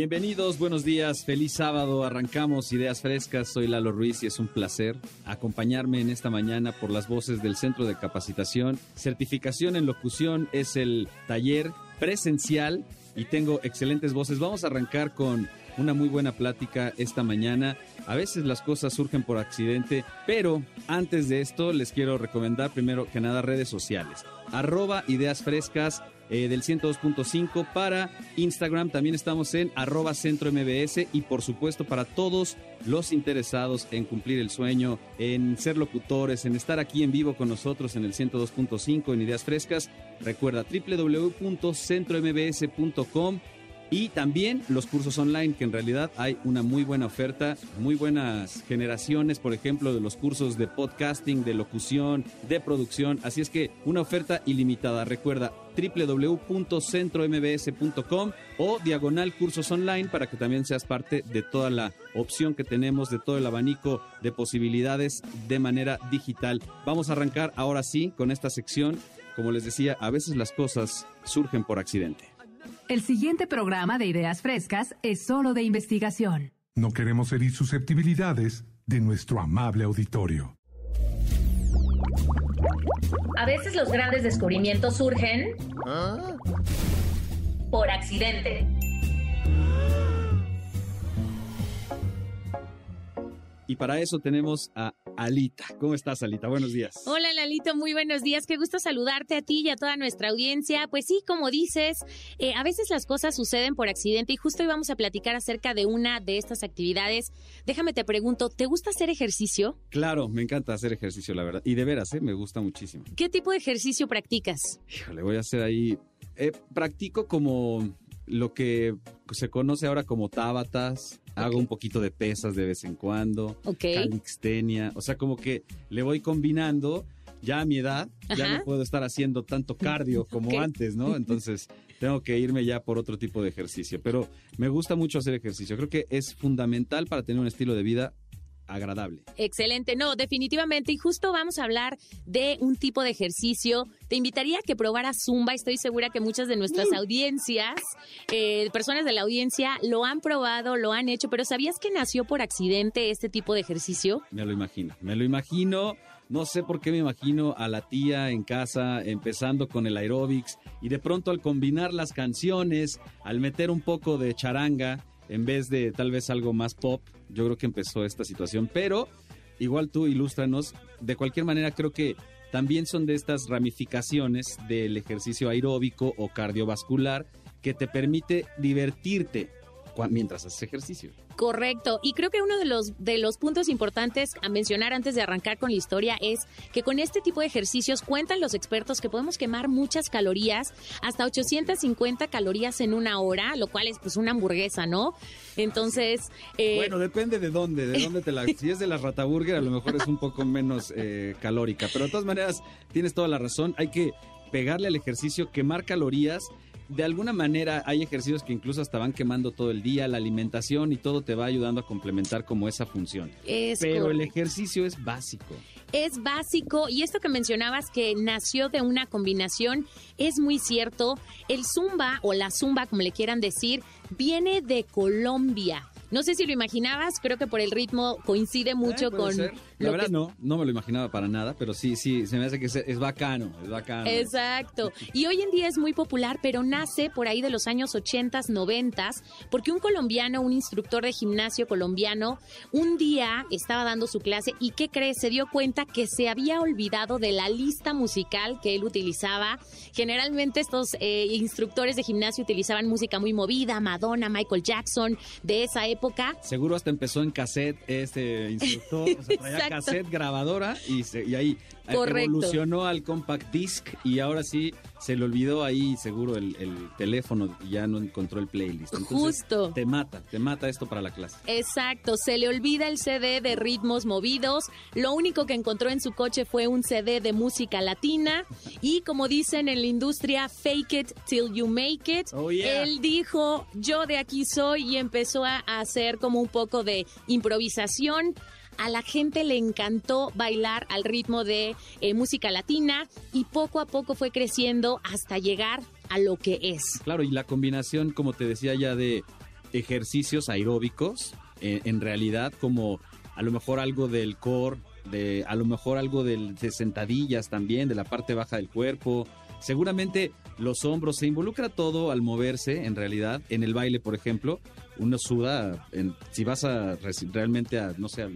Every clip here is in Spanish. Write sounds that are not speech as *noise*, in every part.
Bienvenidos, buenos días, feliz sábado, arrancamos Ideas Frescas, soy Lalo Ruiz y es un placer acompañarme en esta mañana por las voces del Centro de Capacitación. Certificación en locución es el taller presencial y tengo excelentes voces. Vamos a arrancar con una muy buena plática esta mañana. A veces las cosas surgen por accidente, pero antes de esto les quiero recomendar primero que nada redes sociales. Arroba Ideas Frescas eh, del 102.5 para Instagram. También estamos en arroba centro MBS y por supuesto para todos los interesados en cumplir el sueño, en ser locutores, en estar aquí en vivo con nosotros en el 102.5 en Ideas Frescas. Recuerda www.centrombs.com y también los cursos online, que en realidad hay una muy buena oferta, muy buenas generaciones, por ejemplo, de los cursos de podcasting, de locución, de producción. Así es que una oferta ilimitada. Recuerda www.centrombs.com o diagonal cursos online para que también seas parte de toda la opción que tenemos, de todo el abanico de posibilidades de manera digital. Vamos a arrancar ahora sí con esta sección. Como les decía, a veces las cosas surgen por accidente. El siguiente programa de Ideas Frescas es solo de investigación. No queremos herir susceptibilidades de nuestro amable auditorio. A veces los grandes descubrimientos surgen por accidente. Y para eso tenemos a Alita. ¿Cómo estás, Alita? Buenos días. Hola, Lalito. Muy buenos días. Qué gusto saludarte a ti y a toda nuestra audiencia. Pues sí, como dices, eh, a veces las cosas suceden por accidente y justo hoy vamos a platicar acerca de una de estas actividades. Déjame te pregunto, ¿te gusta hacer ejercicio? Claro, me encanta hacer ejercicio, la verdad. Y de veras, ¿eh? me gusta muchísimo. ¿Qué tipo de ejercicio practicas? Híjole, voy a hacer ahí... Eh, practico como lo que se conoce ahora como tábatas. Hago un poquito de pesas de vez en cuando. Ok. Calixtenia. O sea, como que le voy combinando. Ya a mi edad, ya no puedo estar haciendo tanto cardio *laughs* como antes, ¿no? Entonces, tengo que irme ya por otro tipo de ejercicio. Pero me gusta mucho hacer ejercicio. Creo que es fundamental para tener un estilo de vida agradable. Excelente, no, definitivamente. Y justo vamos a hablar de un tipo de ejercicio. Te invitaría a que probaras Zumba. Estoy segura que muchas de nuestras Mm. audiencias, eh, personas de la audiencia, lo han probado, lo han hecho, pero ¿sabías que nació por accidente este tipo de ejercicio? Me lo imagino, me lo imagino. No sé por qué me imagino a la tía en casa empezando con el aeróbics y de pronto al combinar las canciones, al meter un poco de charanga en vez de tal vez algo más pop, yo creo que empezó esta situación. Pero igual tú ilústranos, de cualquier manera creo que también son de estas ramificaciones del ejercicio aeróbico o cardiovascular que te permite divertirte mientras haces ejercicio. Correcto. Y creo que uno de los, de los puntos importantes a mencionar antes de arrancar con la historia es que con este tipo de ejercicios cuentan los expertos que podemos quemar muchas calorías, hasta 850 calorías en una hora, lo cual es pues una hamburguesa, ¿no? Entonces, eh, Bueno, depende de dónde, de dónde te la... Si es de la rataburger, a lo mejor es un poco menos eh, calórica. Pero de todas maneras, tienes toda la razón. Hay que pegarle al ejercicio, quemar calorías. De alguna manera hay ejercicios que incluso hasta van quemando todo el día, la alimentación y todo te va ayudando a complementar como esa función. es Pero el ejercicio es básico. es básico y esto que mencionabas que nació de una combinación es muy cierto. El zumba o la zumba, como le quieran decir, viene de Colombia. No sé si lo imaginabas, creo que por el ritmo coincide mucho Eh, puede con ser. La lo verdad que no, no me lo imaginaba para nada, pero sí, sí, se me hace que es, es bacano, es bacano. Exacto. Y hoy en día es muy popular, pero nace por ahí de los años 80, 90, porque un colombiano, un instructor de gimnasio colombiano, un día estaba dando su clase y ¿qué crees? Se dio cuenta que se había olvidado de la lista musical que él utilizaba. Generalmente estos eh, instructores de gimnasio utilizaban música muy movida, Madonna, Michael Jackson, de esa época. Seguro hasta empezó en cassette este instructor, o sea. *laughs* cassette grabadora y, se- y ahí eh, Correcto. evolucionó al compact disc y ahora sí se le olvidó ahí seguro el, el teléfono y ya no encontró el playlist. Entonces, Justo. Te mata, te mata esto para la clase. Exacto, se le olvida el CD de ritmos movidos, lo único que encontró en su coche fue un CD de música latina *laughs* y como dicen en la industria, fake it till you make it. Oh, yeah. Él dijo, yo de aquí soy y empezó a hacer como un poco de improvisación. A la gente le encantó bailar al ritmo de eh, música latina y poco a poco fue creciendo hasta llegar a lo que es. Claro, y la combinación, como te decía ya, de ejercicios aeróbicos, eh, en realidad como a lo mejor algo del core, de a lo mejor algo de sentadillas también, de la parte baja del cuerpo. Seguramente los hombros, se involucra todo al moverse, en realidad. En el baile, por ejemplo, uno suda, en- si vas a realmente a, no sé,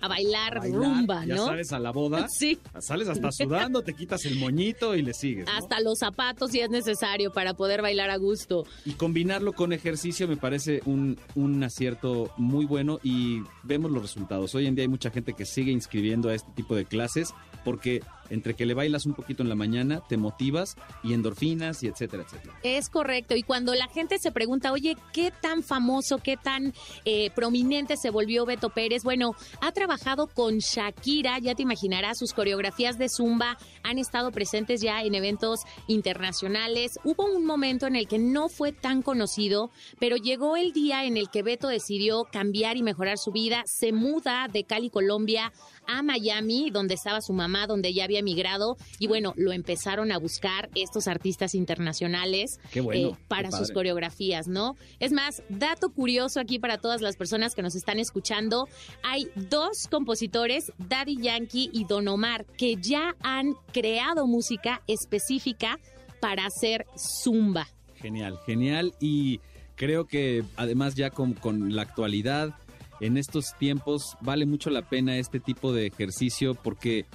A bailar, a bailar, rumba, ya ¿no? sabes, a la boda, *laughs* Sí. sales hasta sudando, te quitas el moñito y le sigues. ¿no? Hasta los zapatos si es necesario para poder bailar a gusto. Y combinarlo con ejercicio me parece un, un acierto muy bueno y vemos los resultados. Hoy en día hay mucha gente que sigue inscribiendo a este tipo de clases porque entre que le bailas un poquito en la mañana, te motivas y endorfinas y etcétera, etcétera. Es correcto. Y cuando la gente se pregunta, oye, ¿qué tan famoso, qué tan eh, prominente se volvió Beto Pérez? Bueno, ha trabajado con Shakira, ya te imaginarás, sus coreografías de Zumba han estado presentes ya en eventos internacionales. Hubo un momento en el que no fue tan conocido, pero llegó el día en el que Beto decidió cambiar y mejorar su vida. Se muda de Cali, Colombia, a Miami, donde estaba su mamá, donde ya había emigrado. Y bueno, lo empezaron a buscar estos artistas internacionales Qué bueno, eh, para sus coreografías, ¿no? Es más, dato curioso aquí para todas las personas que nos están escuchando, hay dos compositores, Daddy Yankee y Don Omar, que ya han creado música específica para hacer zumba. Genial, genial y creo que además ya con, con la actualidad, en estos tiempos vale mucho la pena este tipo de ejercicio porque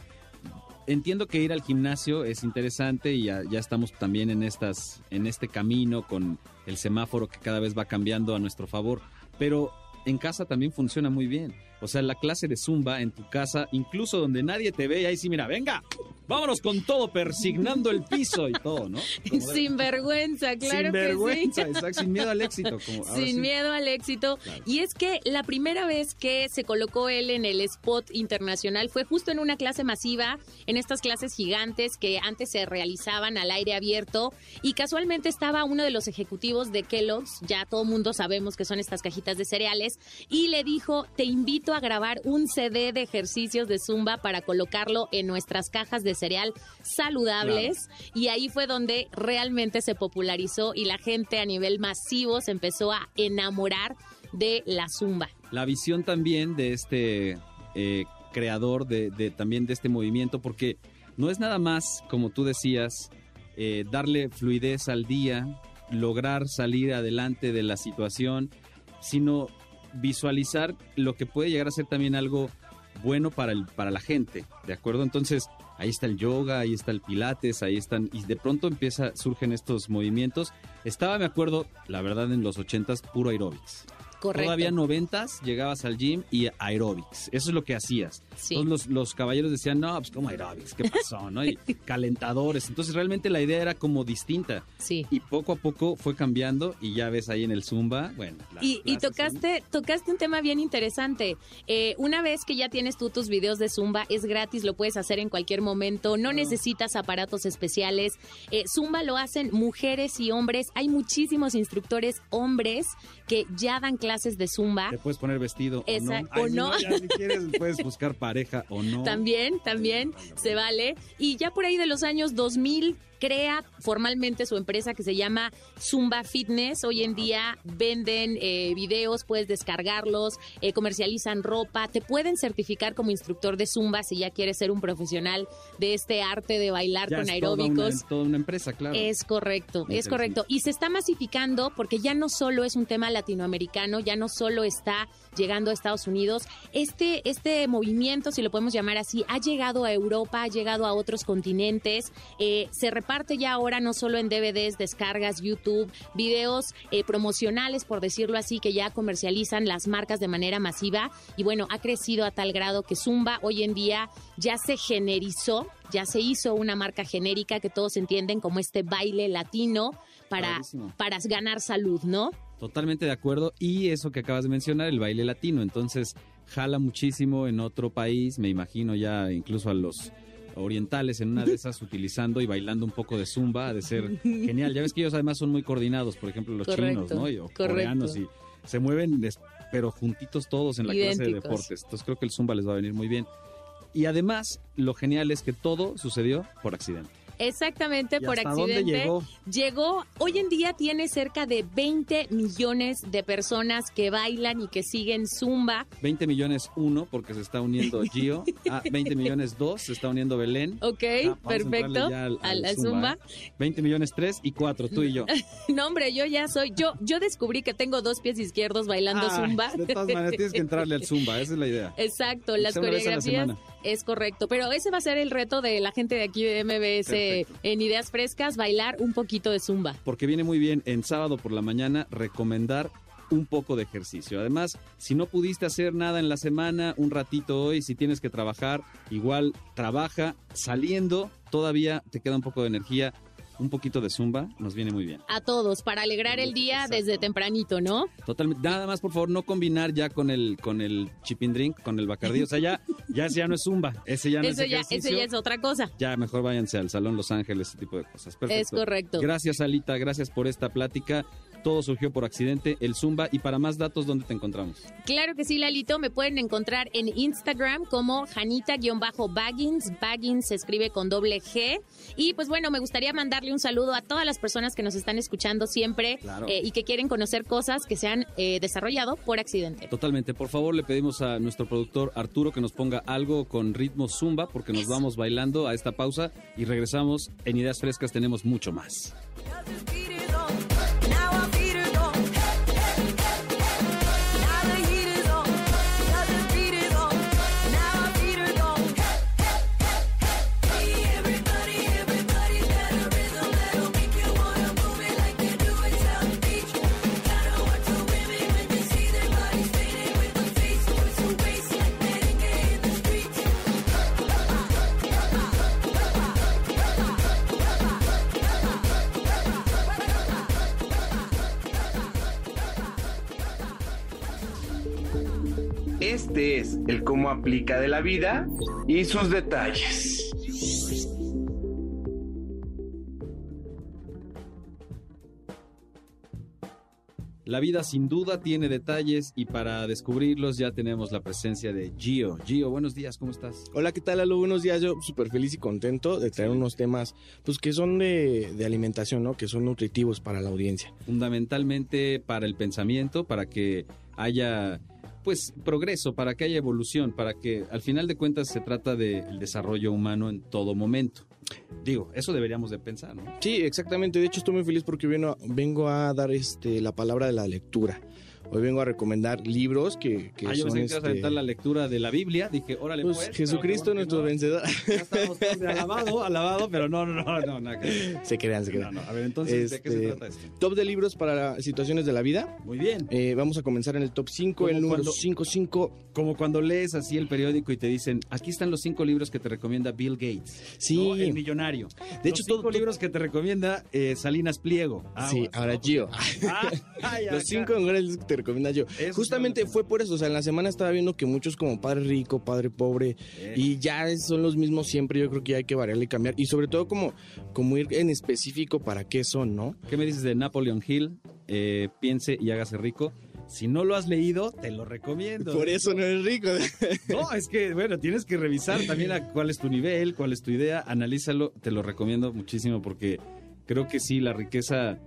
entiendo que ir al gimnasio es interesante y ya, estamos también en estas en este camino con el semáforo que cada vez va cambiando a nuestro favor, pero en casa también funciona muy bien. O sea, la clase de zumba en tu casa, incluso donde nadie te ve, y ahí sí, mira, venga, vámonos con todo, persignando el piso y todo, ¿no? *laughs* Como Sin vergüenza, claro sin que vergüenza, sí. exacto, sin miedo al *laughs* éxito. Como Sin sí. miedo al éxito. Claro. Y es que la primera vez que se colocó él en el spot internacional fue justo en una clase masiva, en estas clases gigantes que antes se realizaban al aire abierto. Y casualmente estaba uno de los ejecutivos de Kellogg's, ya todo mundo sabemos que son estas cajitas de cereales, y le dijo, te invito a grabar un CD de ejercicios de Zumba para colocarlo en nuestras cajas de cereal saludables. Y ahí fue donde realmente se popularizó y la gente a nivel masivo se empezó a enamorar de la Zumba. La visión también de este eh, creador, de, de- también de este movimiento, porque no es nada más, como tú decías, eh, darle fluidez al día, lograr salir adelante de la situación, sino visualizar lo que puede llegar a ser también algo bueno para, el, para la gente, ¿de acuerdo? Entonces, ahí está el yoga, ahí está el pilates, ahí están, y de pronto empieza, surgen estos movimientos. Estaba, me acuerdo, la verdad, en los ochentas, puro aerobics. Correcto. Todavía noventas, llegabas al gym y aerobics. Eso es lo que hacías. Sí. Todos los, los caballeros decían, no, pues como aerobics, ¿qué pasó? ¿no? Y *laughs* calentadores. Entonces realmente la idea era como distinta. Sí. Y poco a poco fue cambiando y ya ves ahí en el Zumba, bueno. Y, tocaste, tocaste un tema bien interesante. Eh, una vez que ya tienes tú tus videos de Zumba, es gratis, lo puedes hacer en cualquier momento, no necesitas aparatos especiales. Eh, Zumba lo hacen mujeres y hombres. Hay muchísimos instructores hombres que ya dan clases de Zumba. Te puedes poner vestido Esa- o no. o Ay, no. ya si quieres puedes buscar pareja o no. *laughs* También, también se vale. Y ya por ahí de los años 2000 crea formalmente su empresa que se llama Zumba Fitness. Hoy en día venden eh, videos, puedes descargarlos, eh, comercializan ropa, te pueden certificar como instructor de Zumba si ya quieres ser un profesional de este arte de bailar Ya con es toda una- aeróbicos. Toda una, empresa, claro. Es correcto, es correcto. Y se está masificando porque ya no solo es un tema latinoamericano, ya no solo está llegando a Estados Unidos. Este, este movimiento, si lo podemos llamar así, ha llegado a Europa, ha llegado a otros continentes, eh, se reparte aparte ya ahora no solo en DVDs, descargas, YouTube, videos eh, promocionales, por decirlo así, que ya comercializan las marcas de manera masiva. Y bueno, ha crecido a tal grado que Zumba hoy en día ya se generizó, ya se hizo una marca genérica que todos entienden como este baile latino para, para ganar salud, ¿no? Totalmente de acuerdo. Y eso que acabas de mencionar, el baile latino. Entonces, jala muchísimo en otro país, me imagino ya incluso a los orientales en una de esas *laughs* utilizando y bailando un poco de zumba, ha de ser *laughs* genial. Ya ves que ellos además son muy coordinados, por ejemplo, los Correcto, chinos, ¿no? Y, o coreanos y se mueven, pero juntitos todos en la clase de deportes. Entonces creo que el zumba les va a venir muy bien. Y además, lo genial es que todo sucedió por accidente. Exactamente, ¿Y por accidente. llegó? Llegó, hoy en día tiene cerca de 20 millones de personas que bailan y que siguen Zumba. 20 millones uno, porque se está uniendo *laughs* Gio. Ah, 20 millones dos, se está uniendo Belén. Ok, Ah, a perfecto. ya al- Al, al al Zumba, Zumba. ¿eh? 20 millones tres y cuatro, tú y yo. *laughs* No, hombre, yo ya soy. Yo, yo descubrí que tengo dos pies izquierdos bailando Ay, Zumba. De todas maneras, tienes que entrarle al Zumba, esa es la idea. *laughs* Exacto, las a coreografías. Es correcto, pero ese va a ser el reto de la gente de aquí de MBS Perfecto. en Ideas Frescas, bailar un poquito de zumba. Porque viene muy bien en sábado por la mañana recomendar un poco de ejercicio. Además, si no pudiste hacer nada en la semana, un ratito hoy, si tienes que trabajar, igual trabaja saliendo, todavía te queda un poco de energía, un poquito de zumba, nos viene muy bien. A todos, para alegrar el día Exacto. desde tempranito, ¿no? Totalmente. Nada más, por favor, no combinar ya con el con el chipping drink, con el bacardí. O sea, ya, ya, ese ya no es zumba. Ese ya no Eso es ya, eso ya es otra cosa. Ya mejor váyanse al Salón Los Ángeles, ese tipo de cosas. Perfecto. Es correcto. Gracias, Alita. Gracias por esta plática. Todo surgió por accidente, el Zumba. Y para más datos, ¿dónde te encontramos? Claro que sí, Lalito. Me pueden encontrar en Instagram como Janita-Baggins. Baggins se escribe con doble G. Y pues bueno, me gustaría mandarle un saludo a todas las personas que nos están escuchando siempre Claro. eh, y que quieren conocer cosas que se han eh, desarrollado por accidente. Totalmente. Por favor, le pedimos a nuestro productor Arturo que nos ponga algo con ritmo Zumba, porque nos vamos bailando a esta pausa y regresamos. En Ideas Frescas tenemos mucho más. Este es el cómo aplica de la vida y sus detalles. La vida sin duda tiene detalles y para descubrirlos ya tenemos la presencia de Gio. Gio, buenos días, ¿cómo estás? Hola, ¿qué tal, Lalo? Buenos días. Yo súper feliz y contento de traer unos temas pues que son de, de alimentación, ¿no? Que son nutritivos para la audiencia. Fundamentalmente para el pensamiento, para que haya pues progreso, para que haya evolución, para que al final de cuentas se trata del desarrollo humano en todo momento. Digo, eso deberíamos de pensar, ¿no? Sí, exactamente. De hecho, estoy muy feliz porque vengo, vengo a dar este la palabra de la lectura. Hoy vengo a recomendar libros que, que ah, yo son pensé que ibas a este, la lectura de la Biblia. Dije, órale, pues, pues. Jesucristo nuestro no, vencedor. Ya estamos todos de alabado, alabado, pero no, no, no, no, nada que *laughs* se crean, se No, crean. no. A ver, entonces, ¿de qué se Este, trata esto? Top de libros para situaciones de la vida. Muy bien. Eh, vamos a comenzar en el top 5, Como el número cuando- 5, 5. Como cuando lees así el periódico y te dicen, aquí están los cinco libros que te recomienda Bill Gates. Sí. ¿no? El millonario. De hecho, los cinco todo- libros que te recomienda eh, Salinas Pliego. Sí, Aguas, ahora ¿no? Gio. Ah, ay, *laughs* Los acá. cinco mejores libros que te recomienda yo. Justamente fue por eso. O sea, en la semana estaba viendo que muchos como Padre Rico, Padre Pobre, Eh. y ya son los mismos siempre. Yo creo que hay que variarle y cambiar. Y sobre todo como, como ir en específico para qué son, ¿no? ¿Qué me dices de Napoleon Hill? Eh, piense y hágase rico. Si no lo has leído, te lo recomiendo. Por eso no eres rico. *laughs* No, es que, bueno, tienes que revisar también a cuál es tu nivel, cuál es tu idea, analízalo, te lo recomiendo muchísimo porque creo que sí, la riqueza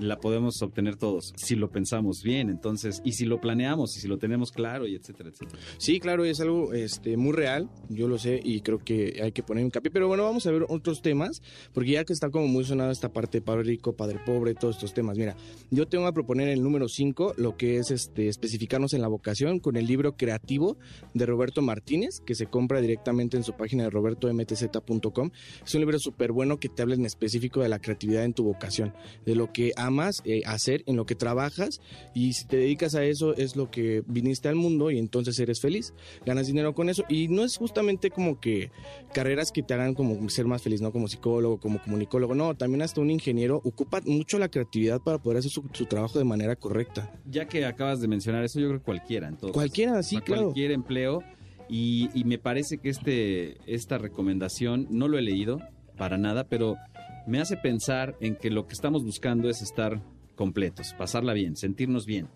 la podemos obtener todos, si lo pensamos bien, entonces, y si lo planeamos, y si lo tenemos claro, y etcétera, etcétera. Sí, claro, es algo este, muy real, yo lo sé, y creo que hay que poner hincapié. Pero bueno, vamos a ver otros temas, porque ya que está como muy sonada esta parte de padre rico, padre pobre, todos estos temas. Mira, yo tengo a proponer el número 5, lo que es este, especificarnos en la vocación, con el libro creativo de Roberto Martínez, que se compra directamente en su página de robertomtz.com. Es un libro súper bueno que te habla en específico de la creatividad en tu vocación, de lo que amas eh, hacer, en lo que trabajas, y si te dedicas a eso es lo que viniste al mundo y entonces eres feliz, ganas dinero con eso, y no es justamente como que carreras que te hagan como ser más feliz, ¿no? Como psicólogo, como comunicólogo, no, también hasta un ingeniero ocupa mucho la creatividad para poder hacer su, su trabajo de manera correcta. Ya que acabas de mencionar eso, yo creo que cualquiera, entonces. Cualquiera, sí, claro. Cualquier empleo. Y, y me parece que este, esta recomendación, no lo he leído para nada, pero me hace pensar en que lo que estamos buscando es estar completos, pasarla bien, sentirnos bien.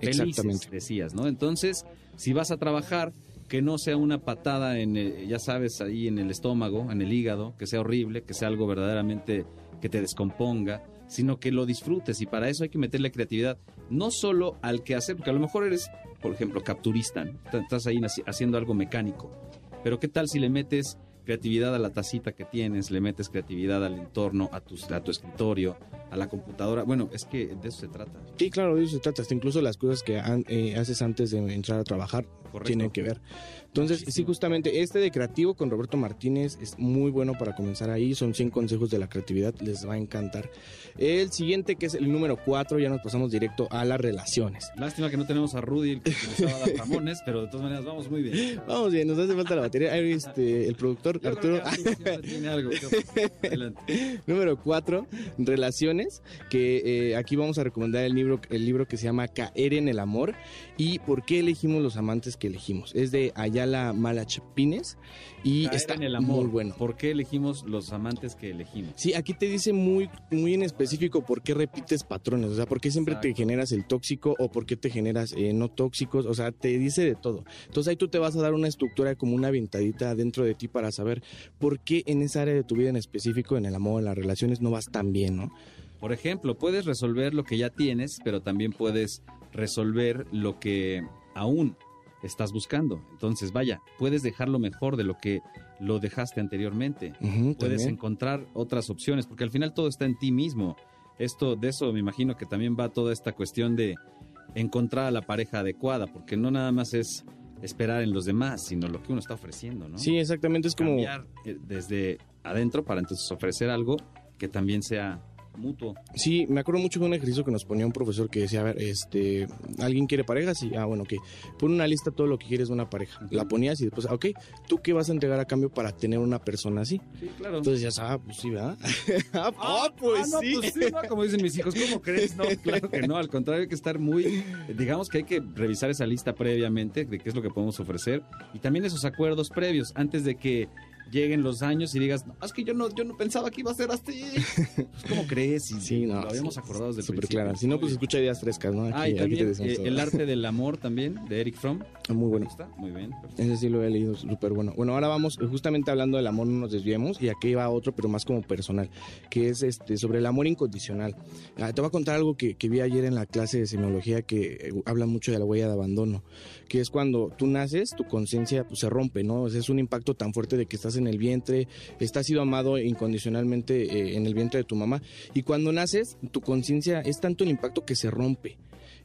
Felices, Exactamente. decías, ¿no? Entonces, si vas a trabajar, que no sea una patada en, el- ya sabes, ahí en el estómago, en el hígado, que sea horrible, que sea algo verdaderamente que te descomponga, sino que lo disfrutes y para eso hay que meterle creatividad, no solo al que hacer, porque a lo mejor eres, por ejemplo, capturista, estás ahí haciendo algo mecánico, pero ¿qué tal si le metes creatividad a la tacita que tienes, le metes creatividad al entorno, a tu, a tu escritorio, a la computadora? Bueno, es que de eso se trata. Sí, claro, de eso se trata. Hasta incluso las cosas que an- eh, haces antes de entrar a trabajar Correcto. tienen que ver. Entonces, sí, Muchísimo. justamente este de creativo con Roberto Martínez es muy bueno para comenzar ahí. Son 100 consejos de la creatividad, les va a encantar. El siguiente, que es el número 4, ya nos pasamos directo a las relaciones. Lástima que no tenemos a Rudy, el que estaba dando Ramones, pero de todas maneras vamos muy bien. Vamos bien, nos hace falta la batería. Ahí, este, el productor Yo Arturo. tiene algo. *laughs* Adelante. Número 4, relaciones, que eh, aquí vamos a recomendar el libro, el libro que se llama Caer en el amor y por qué elegimos los amantes que elegimos. Es de Ayala Malachpines y Caer está en el amor. muy bueno. ¿Por qué elegimos los amantes que elegimos? Sí, aquí te dice muy, muy en específico por qué repites patrones, o sea, por qué siempre te generas el tóxico o por qué te generas eh, no tóxicos, o sea, te dice de todo. Entonces ahí tú te vas a dar una estructura como una ventadita dentro de ti para saber por qué en esa área de tu vida en específico, en el amor, en las relaciones, no vas tan bien, ¿no? Por ejemplo, puedes resolver lo que ya tienes, pero también puedes resolver lo que aún estás buscando. Entonces, vaya, puedes dejarlo mejor de lo que lo dejaste anteriormente. Puedes también. encontrar otras opciones, porque al final todo está en ti mismo. Esto, de eso me imagino que también va toda esta cuestión de encontrar a la pareja adecuada, porque no nada más es esperar en los demás, sino lo que uno está ofreciendo, ¿no? Sí, exactamente, es como... Cambiar eh, desde adentro para entonces ofrecer algo que también sea mutuo. Sí, me acuerdo mucho de un ejercicio que nos ponía un profesor que decía, a ver, este, ¿alguien quiere pareja? Sí, ah, bueno, ok. Pon una lista todo lo que quieres de una pareja. La ponías y después, ah, ok, ¿tú qué vas a entregar a cambio para tener una persona así? Sí, claro. Entonces ya ah, pues sí, ¿verdad? *laughs* ah, ah, pues no, sí. pues sí, ¿no? Como dicen mis hijos, ¿cómo crees? No, claro que no, al contrario, hay que estar muy, digamos que hay que revisar esa lista previamente de qué es lo que podemos ofrecer y también esos acuerdos previos antes de que lleguen los años y digas, no, es que yo no, yo no pensaba que iba a ser así. Pues, ¿Cómo crees? Y Sí, no, lo habíamos sí, acordado desde el Súper principio. clara. Si no, pues escucha ideas frescas, ¿no? Aquí, Ah, y aquí también decimos eh, todo. El arte del amor también, de Eric Fromm. Muy bueno. ¿Te gusta? Muy bien. perfecto. Ese sí lo he leído, súper bueno. Bueno, ahora vamos, eh, justamente hablando del amor, no nos desviemos, y aquí va otro, pero más como personal, que es este sobre el amor incondicional. Ah, te voy a contar algo que, que vi ayer en la clase de semiología que eh, habla mucho de la huella de abandono, que es cuando tú naces, tu conciencia pues, se rompe, ¿no? O sea, es un impacto tan fuerte de que estás en el vientre, estás sido amado incondicionalmente eh, en el vientre de tu mamá, y cuando naces, tu conciencia es tanto el impacto que se rompe.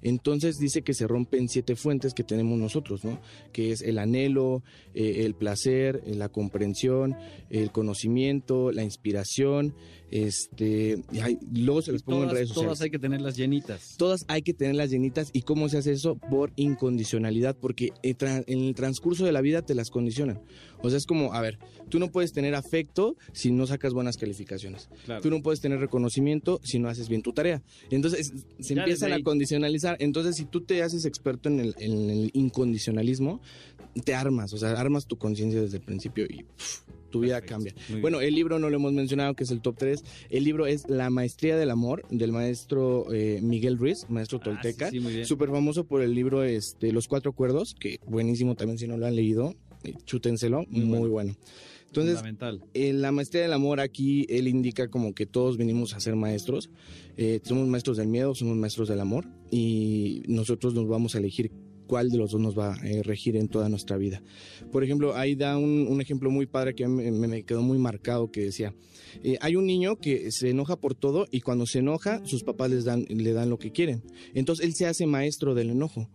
Entonces dice que se rompen siete fuentes que tenemos nosotros, ¿no? Que es el anhelo, eh, el placer, la comprensión, el conocimiento, la inspiración, este, hay- luego se les pongo en redes sociales. todas hay que tenerlas llenitas. Todas hay que tenerlas llenitas. ¿Y cómo se hace eso? Por incondicionalidad, porque en tra- en el transcurso de la vida te las condicionan. O sea, es como, a ver, tú no puedes tener afecto si no sacas buenas calificaciones. Claro. Tú no puedes tener reconocimiento si no haces bien tu tarea. Entonces es- se Ya empiezan a condicionalizar. Entonces, si tú te haces experto en el, en el incondicionalismo, te armas, o sea, armas tu conciencia desde el principio y tu vida Perfecto. cambia. Muy bien. Bueno, el libro no lo hemos mencionado, que es el top 3. El libro es La Maestría del Amor, del maestro eh, Miguel Ruiz, maestro Ah, tolteca. sí, sí, muy bien. Súper famoso por el libro este, Los Cuatro Acuerdos, que buenísimo también si no lo han leído. eh, chútenselo, muy, bueno. Entonces, Fundamental. en la maestría del amor aquí él indica como que todos venimos a ser maestros. Eh, somos maestros del miedo, somos maestros del amor y nosotros nos vamos a elegir cuál de los dos nos va a eh, regir en toda nuestra vida. Por ejemplo, ahí da un, un ejemplo muy padre que me, me quedó muy marcado que decía, eh, hay un niño que se enoja por todo y cuando se enoja sus papás les dan, le dan lo que quieren. Entonces él se hace maestro del enojo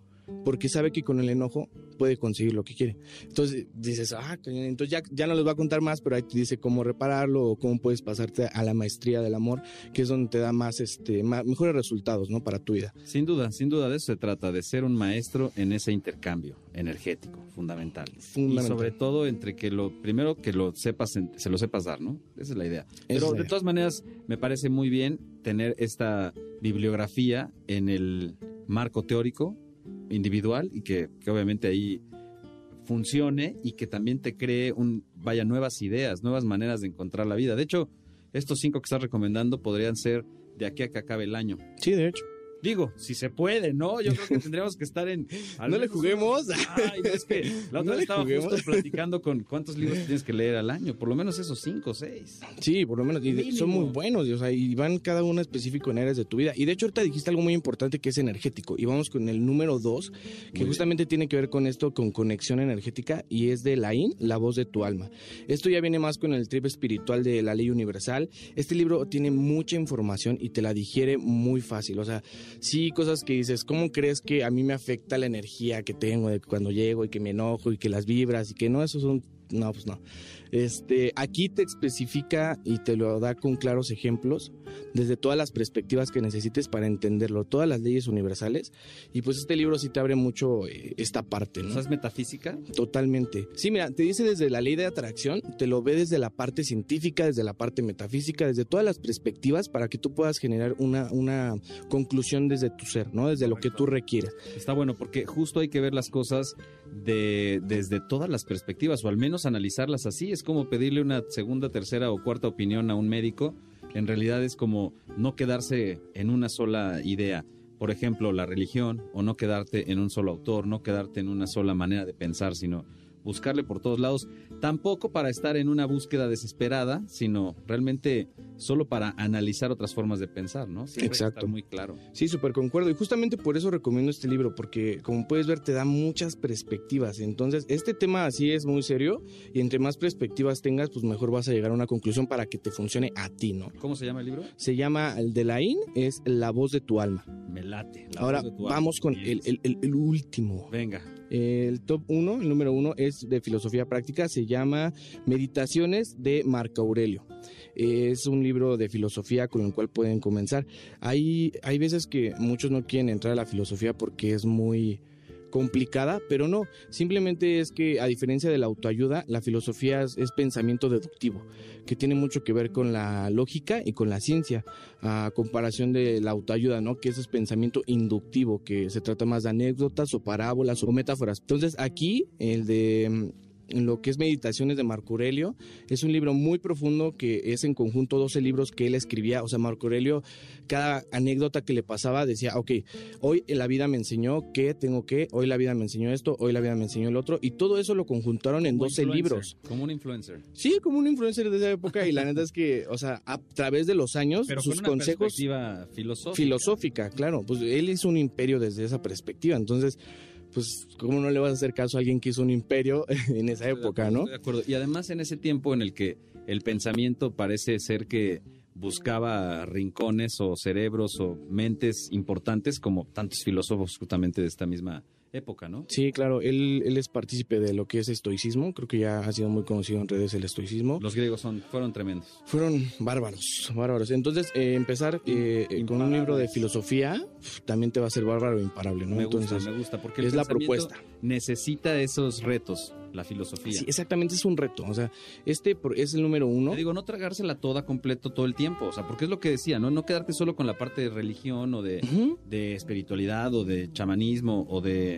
porque sabe que con el enojo puede conseguir lo que quiere. Entonces dices, ah, entonces ya, ya no les va a contar más, pero ahí te dice cómo repararlo o cómo puedes pasarte a la maestría del amor, que es donde te da más, este, más, mejores resultados, ¿no? Para tu vida. Sin duda, sin duda de eso se trata, de ser un maestro en ese intercambio energético, fundamental. Fundamental. Y sobre todo entre que lo primero que lo sepas, se lo sepas dar, ¿no? Esa es la idea. Pero de todas maneras, me parece muy bien tener esta bibliografía en el marco teórico individual y que, obviamente ahí funcione y que también te cree un vaya nuevas ideas, nuevas maneras de encontrar la vida. De hecho, estos cinco que estás recomendando podrían ser de aquí a que acabe el año. Sí, de hecho. Digo, si se puede, ¿no? Yo creo que tendríamos que estar en... *laughs* No le juguemos. *laughs* Ay, es que la otra No vez estaba juguemos. justo platicando con cuántos libros tienes que leer al año. Por lo menos esos cinco o seis. Sí, por lo menos. Y de- son muy buenos, y, o sea, y van cada uno específico en áreas de tu vida. Y de hecho, ahorita dijiste algo muy importante que es energético. Y vamos con el número dos, que justamente tiene que ver con esto, con conexión energética, y es de Laín, La voz de tu alma. Esto ya viene más con el trip espiritual de la ley universal. Este libro tiene mucha información y te la digiere muy fácil. O sea, sí, cosas que dices, ¿cómo crees que a mí me afecta la energía que tengo de cuando llego y que me enojo y que las vibras y que no, eso son. No, pues no. Este, aquí te especifica y te lo da con claros ejemplos desde todas las perspectivas que necesites para entenderlo, todas las leyes universales. Y pues este libro sí te abre mucho eh, esta parte, ¿no? ¿Sabes metafísica? Totalmente. Sí, mira, te dice desde la ley de atracción, te lo ve desde la parte científica, desde la parte metafísica, desde todas las perspectivas para que tú puedas generar una, una conclusión desde tu ser, ¿no? Desde lo que tú requieres. Está bueno porque justo hay que ver las cosas de, desde todas las perspectivas o al menos analizarlas así. Es como pedirle una segunda, tercera o cuarta opinión a un médico. En realidad es como no quedarse en una sola idea. Por ejemplo, la religión o no quedarte en un solo autor, no quedarte en una sola manera de pensar, sino buscarle por todos lados. Tampoco para estar en una búsqueda desesperada, sino realmente solo para analizar otras formas de pensar, ¿no? Siempre Exacto. muy claro. Sí, súper concuerdo. Y justamente por eso recomiendo este libro, porque como puedes ver, te da muchas perspectivas. Entonces, este tema así es muy serio y entre más perspectivas tengas, pues mejor vas a llegar a una conclusión para que te funcione a ti, ¿no? ¿Cómo se llama el libro? Se llama el de Laín, es La voz de tu alma. Me late. la Ahora voz de tu vamos con el, el- el- el último. Venga. El top 1, el número uno es de filosofía práctica, se llama Meditaciones de Marco Aurelio. Es un libro de filosofía con el cual pueden comenzar. Hay, hay veces que muchos no quieren entrar a la filosofía porque es muy complicada, pero no, simplemente es que a diferencia de la autoayuda, la filosofía es, es pensamiento deductivo, que tiene mucho que ver con la lógica y con la ciencia, a comparación de la autoayuda, ¿no? Que ese es pensamiento inductivo, que se trata más de anécdotas o parábolas o metáforas. Entonces aquí, el de lo que es Meditaciones de Marco Aurelio, es un libro muy profundo que es en conjunto 12 libros que él escribía, o sea, Marco Aurelio, cada anécdota que le pasaba decía, ok, hoy la vida me enseñó que tengo que, hoy la vida me enseñó esto, hoy la vida me enseñó el otro, y todo eso lo conjuntaron en Como 12 influencer, libros. Como un influencer. Sí, como un influencer de esa época, y la neta es que, o sea, a través de los años, Pero sus con una consejos perspectiva filosófica. filosófica, claro, pues él hizo un imperio desde esa perspectiva, entonces, pues, ¿cómo no le vas a hacer caso a alguien que hizo un imperio *laughs* en esa Estoy de época, acuerdo, no? estoy de acuerdo. Y además en ese tiempo en el que el pensamiento parece ser que buscaba rincones o cerebros o mentes importantes como tantos filósofos justamente de esta misma época, ¿no? Sí, claro, él, él es partícipe de lo que es estoicismo, creo que ya ha sido muy conocido en redes el estoicismo. Los griegos son, fueron tremendos. Fueron bárbaros, bárbaros. Entonces, eh, empezar eh, eh, con un libro de filosofía también te va a ser bárbaro e imparable, ¿no? Me gusta, Entonces, me gusta, porque el es la propuesta. necesita esos retos, la filosofía. sí, exactamente es un reto. O sea, este por- es el número uno. Te digo, no tragársela toda completo todo el tiempo, o sea, porque es lo que decía, ¿no? No quedarte solo con la parte de religión o de, de espiritualidad o de chamanismo o de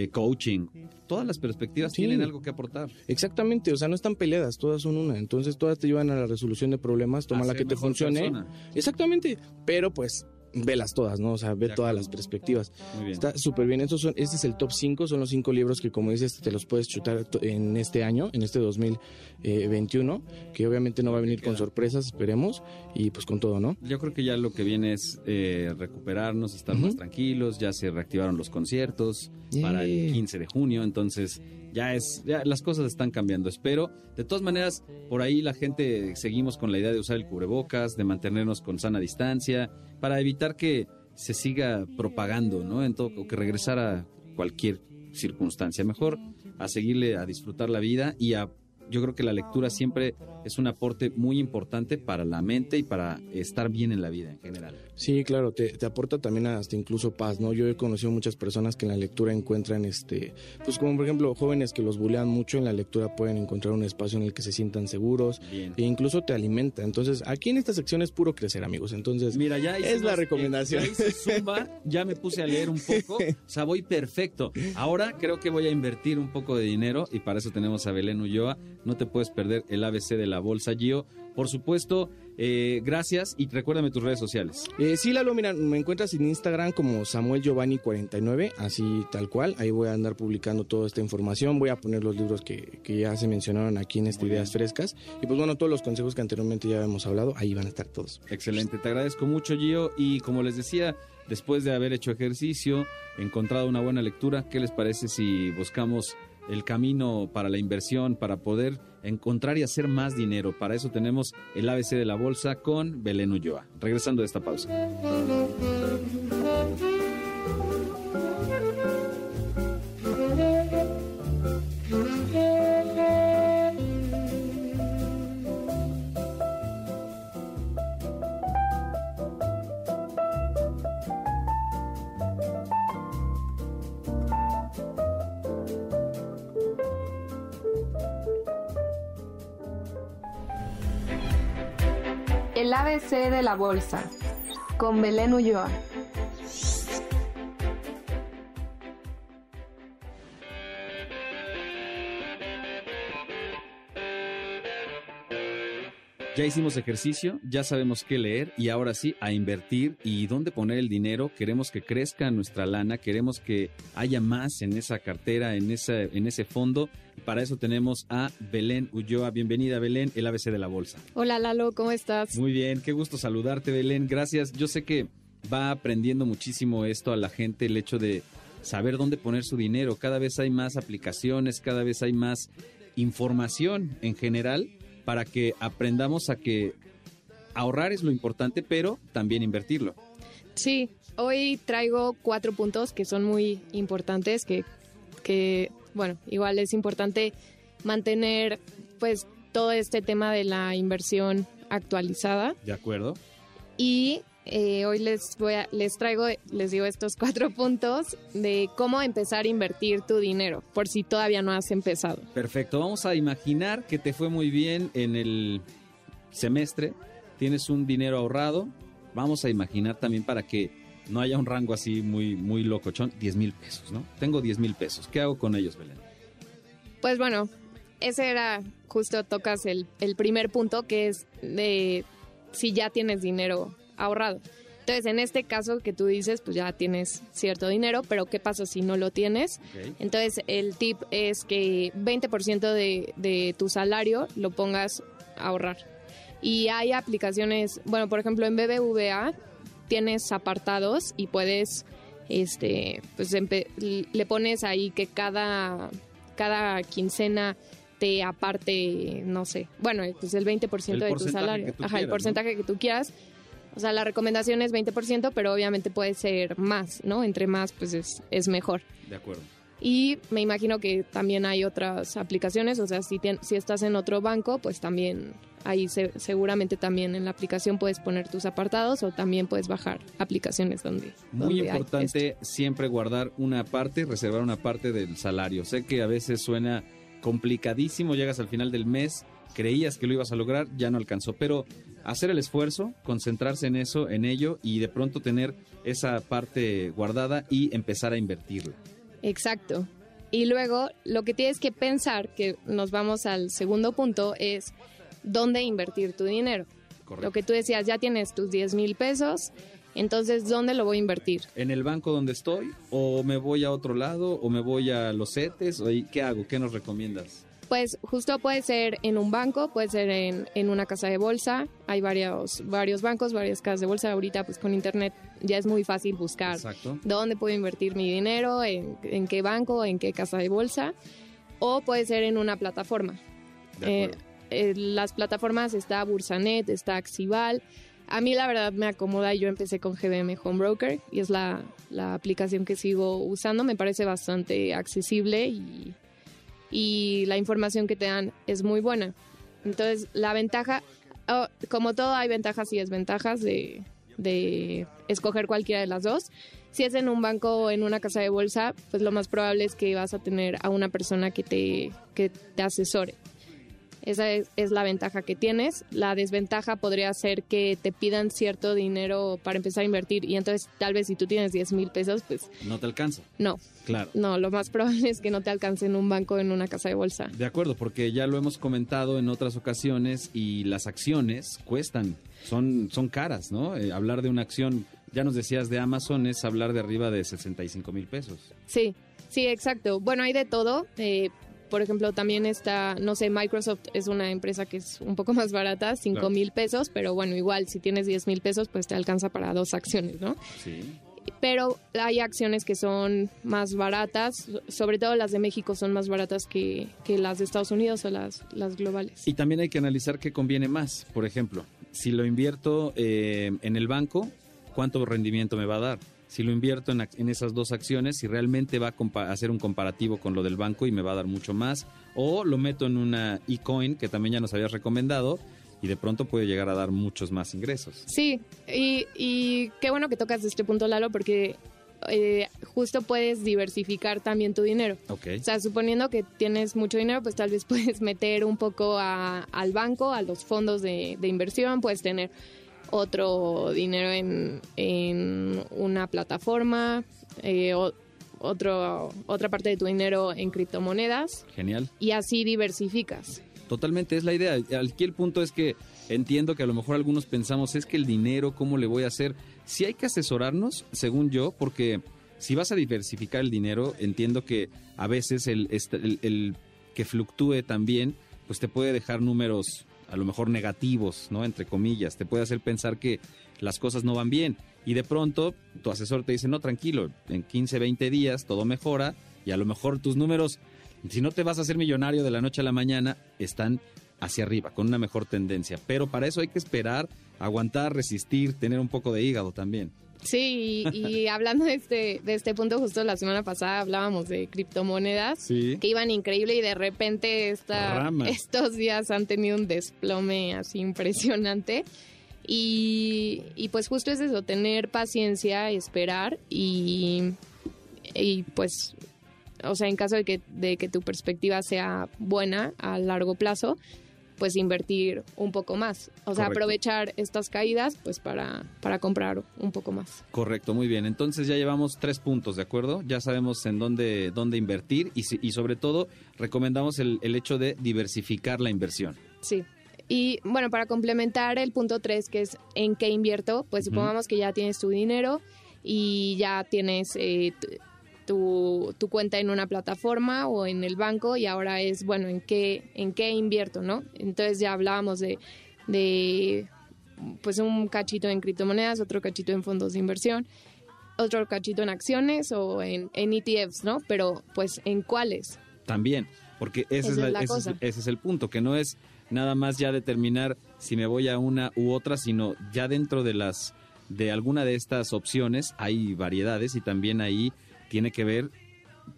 eh, coaching. Todas las perspectivas Sí. tienen algo que aportar. Exactamente, o sea, no están peleadas, todas son una. Entonces, todas te llevan a la resolución de problemas, toma la que te funcione. persona. Exactamente, pero pues velas todas, ¿no? O sea, ve todas las perspectivas. Muy bien. Está súper bien. Estos son, este es el top 5, son los cinco libros que, como dices, te los puedes chutar en este año, en este 2021, que obviamente no va a venir con sorpresas, esperemos, y pues con todo, ¿no? Yo creo que ya lo que viene es eh, recuperarnos, estar más tranquilos, ya se reactivaron los conciertos para el Yeah. 15 de junio, entonces ya es, ya las cosas están cambiando, espero. De todas maneras, por ahí la gente seguimos con la idea de usar el cubrebocas, de mantenernos con sana distancia, para evitar que se siga propagando, ¿no? En todo, que regresara cualquier circunstancia. Mejor a seguirle a disfrutar la vida y a yo creo que la lectura siempre es un aporte muy importante para la mente y para estar bien en la vida en general. Sí, claro, te, te aporta también hasta incluso paz, ¿no? Yo he conocido muchas personas que en la lectura encuentran, este, pues como por ejemplo jóvenes que los bulean mucho, en la lectura pueden encontrar un espacio en el que se sientan seguros Bien. e incluso te alimenta. Entonces, aquí en esta sección es puro crecer, amigos. Entonces, Mira, ya Es la recomendación. Ya hice Zumba, ya me puse a leer un poco, o sea, voy perfecto. Ahora creo que voy a invertir un poco de dinero y para eso tenemos a Belén Ulloa. No te puedes perder el ABC de la bolsa, Gio. Por supuesto, eh, gracias y recuérdame tus redes sociales. Eh, sí, Lalo, mira, me encuentras en Instagram como Samuel Giovanni49, así tal cual. Ahí voy a andar publicando toda esta información. Voy a poner los libros que, que ya se mencionaron aquí en este Ideas Frescas. Y pues bueno, todos los consejos que anteriormente ya hemos hablado, ahí van a estar todos. Excelente, te agradezco mucho, Gio. Y como les decía, después de haber hecho ejercicio, encontrado una buena lectura, ¿qué les parece si buscamos el camino para la inversión, para poder encontrar y hacer más dinero? Para eso tenemos el ABC de la bolsa con Belén Ulloa. Regresando de esta pausa. El ABC de la bolsa con Belén Ulloa. Ya hicimos ejercicio, ya sabemos qué leer y ahora sí a invertir y dónde poner el dinero. Queremos que crezca nuestra lana, queremos que haya más en esa cartera, en, esa, en ese fondo. Para eso tenemos a Belén Ulloa. Bienvenida, Belén, el ABC de la bolsa. Hola Lalo, ¿cómo estás? Muy bien, qué gusto saludarte, Belén. Gracias. Yo sé que va aprendiendo muchísimo esto a la gente, el hecho de saber dónde poner su dinero. Cada vez hay más aplicaciones, cada vez hay más información en general para que aprendamos a que ahorrar es lo importante, pero también invertirlo. Sí, hoy traigo cuatro puntos que son muy importantes, que, que bueno, igual es importante mantener pues todo este tema de la inversión actualizada ¿De acuerdo? y eh, hoy les voy a, les traigo, les digo estos cuatro *laughs* puntos de cómo empezar a invertir tu dinero, por si todavía no has empezado. Perfecto, vamos a imaginar que te fue muy bien en el semestre, tienes un dinero ahorrado, vamos a imaginar también para que no haya un rango así muy, muy locochón, 10 mil pesos, ¿no? Tengo 10 mil pesos, ¿qué hago con ellos, Belén? Pues bueno, ese era justo tocas el, el primer punto que es de si ya tienes dinero ahorrado. Entonces, en este caso que tú dices, pues ya tienes cierto dinero, pero ¿qué pasa si no lo tienes? Entonces, el tip es que 20% de, de tu salario lo pongas a ahorrar. Y hay aplicaciones, bueno, por ejemplo, en BBVA tienes apartados y puedes, este, pues le pones ahí que cada, cada quincena te aparte, no sé, bueno, pues el 20% El de tu salario. Ajá, el porcentaje que tú quieras. O sea, la recomendación es 20%, pero obviamente puede ser más, ¿no? Entre más, pues es, es mejor. De acuerdo. Y me imagino que también hay otras aplicaciones, o sea, si, tien- si estás en otro banco, pues también ahí se- seguramente también en la aplicación puedes poner tus apartados o también puedes bajar aplicaciones donde... Muy donde importante siempre guardar una parte, reservar una parte del salario. Sé que a veces suena complicadísimo, llegas al final del mes, creías que lo ibas a lograr, ya no alcanzó, pero hacer el esfuerzo, concentrarse en eso, en ello y de pronto tener esa parte guardada y empezar a invertirla. Exacto. Y luego lo que tienes que pensar, que nos vamos al segundo punto, es dónde invertir tu dinero. Lo que tú decías, ya tienes tus 10 mil pesos Entonces, ¿dónde lo voy a invertir? ¿En el banco donde estoy? ¿O me voy a otro lado? ¿O me voy a los CETES? ¿O ahí qué hago? ¿Qué nos recomiendas? Pues justo puede ser en un banco, puede ser en, en una casa de bolsa. Hay varios, varios bancos, varias casas de bolsa. Ahorita pues con internet ya es muy fácil buscar Exacto. dónde puedo invertir mi dinero, en, en qué banco, en qué casa de bolsa. O puede ser en una plataforma. De Eh, eh, las plataformas está Bursanet, está Axival. A mí la verdad me acomoda, yo empecé con GBM Home Broker y es la, la aplicación que sigo usando, me parece bastante accesible y, y la información que te dan es muy buena. Entonces la ventaja, oh, como todo hay ventajas y desventajas de, de escoger cualquiera de las dos. Si es en un banco o en una casa de bolsa, pues lo más probable es que vas a tener a una persona que te, que te asesore. Esa es, es la ventaja que tienes. La desventaja podría ser que te pidan cierto dinero para empezar a invertir y entonces tal vez si tú tienes 10 mil pesos, pues No te alcanza. no. Claro. No, lo más probable es que no te alcance en un banco en una casa de bolsa. De acuerdo, porque ya lo hemos comentado en otras ocasiones y las acciones cuestan, son, son caras, ¿no? Eh, hablar de una acción, ya nos decías de Amazon, es hablar de arriba de 65 mil pesos. Sí, sí, exacto. Bueno, hay de todo. Eh, por ejemplo, también está, no sé, Microsoft es una empresa que es un poco más barata, 5 Claro. mil pesos, pero bueno, igual si tienes 10 mil pesos, pues te alcanza para dos acciones, ¿no? Sí. Pero hay acciones que son más baratas, sobre todo las de México son más baratas que, que las de Estados Unidos o las, las globales. Y también hay que analizar qué conviene más. Por ejemplo, si lo invierto eh, en el banco, ¿cuánto rendimiento me va a dar? Si lo invierto en, en esas dos acciones, si realmente va a hacer un comparativo con lo del banco y me va a dar mucho más. O lo meto en una eCoin, que también ya nos habías recomendado, y de pronto puede llegar a dar muchos más ingresos. Sí, y, y qué bueno que tocas este punto, Lalo, porque eh, justo puedes diversificar también tu dinero. Ok. O sea, suponiendo que tienes mucho dinero, pues tal vez *laughs* puedes meter un poco a- al banco, a los fondos de, de inversión, puedes tener otro dinero en, en una plataforma, eh, o- otro, otra parte de tu dinero en criptomonedas Genial. y así diversificas. Totalmente, es la idea. Aquí el punto es que entiendo que a lo mejor algunos pensamos, es que el dinero, ¿cómo le voy a hacer? Si hay que asesorarnos, según yo, porque si vas a diversificar el dinero, entiendo que a veces el, este- el- el que fluctúe también, pues te puede dejar números a lo mejor negativos, ¿no? Entre comillas, te puede hacer pensar que las cosas no van bien. Y de pronto tu asesor te dice, no, tranquilo, en 15, 20 días todo mejora y a lo mejor tus números si no te vas a hacer millonario de la noche a la mañana, están hacia arriba, con una mejor tendencia. Pero para eso hay que esperar, aguantar, resistir, tener un poco de hígado también. Sí, y, y *laughs* hablando de este, de este punto, justo la semana pasada hablábamos de criptomonedas Sí. que iban increíble y de repente esta, estos días han tenido un desplome así impresionante. Y, y pues justo es eso, tener paciencia, esperar y, y pues, o sea, en caso de que, de que tu perspectiva sea buena a largo plazo, pues invertir un poco más. O sea, Correcto. aprovechar estas caídas pues para, para comprar un poco más. Correcto, muy bien. Entonces ya llevamos tres puntos, ¿de acuerdo? Ya sabemos en dónde, dónde invertir y, y sobre todo recomendamos el, el hecho de diversificar la inversión. Sí. Y bueno, para complementar el punto 3, que es en qué invierto, pues supongamos que ya tienes tu dinero y ya tienes eh, tu- tu, cuenta en una plataforma o en el banco y ahora es, bueno, ¿en qué, en qué invierto, no? Entonces ya hablábamos de, de pues un cachito en criptomonedas, otro cachito en fondos de inversión, otro cachito en acciones o en, en ETFs, ¿no? Pero pues ¿en cuáles? También, porque ese, es, la- es la ese es- cosa. ese es el punto, que no es nada más ya determinar si me voy a una u otra, sino ya dentro de las de alguna de estas opciones hay variedades y también ahí tiene que ver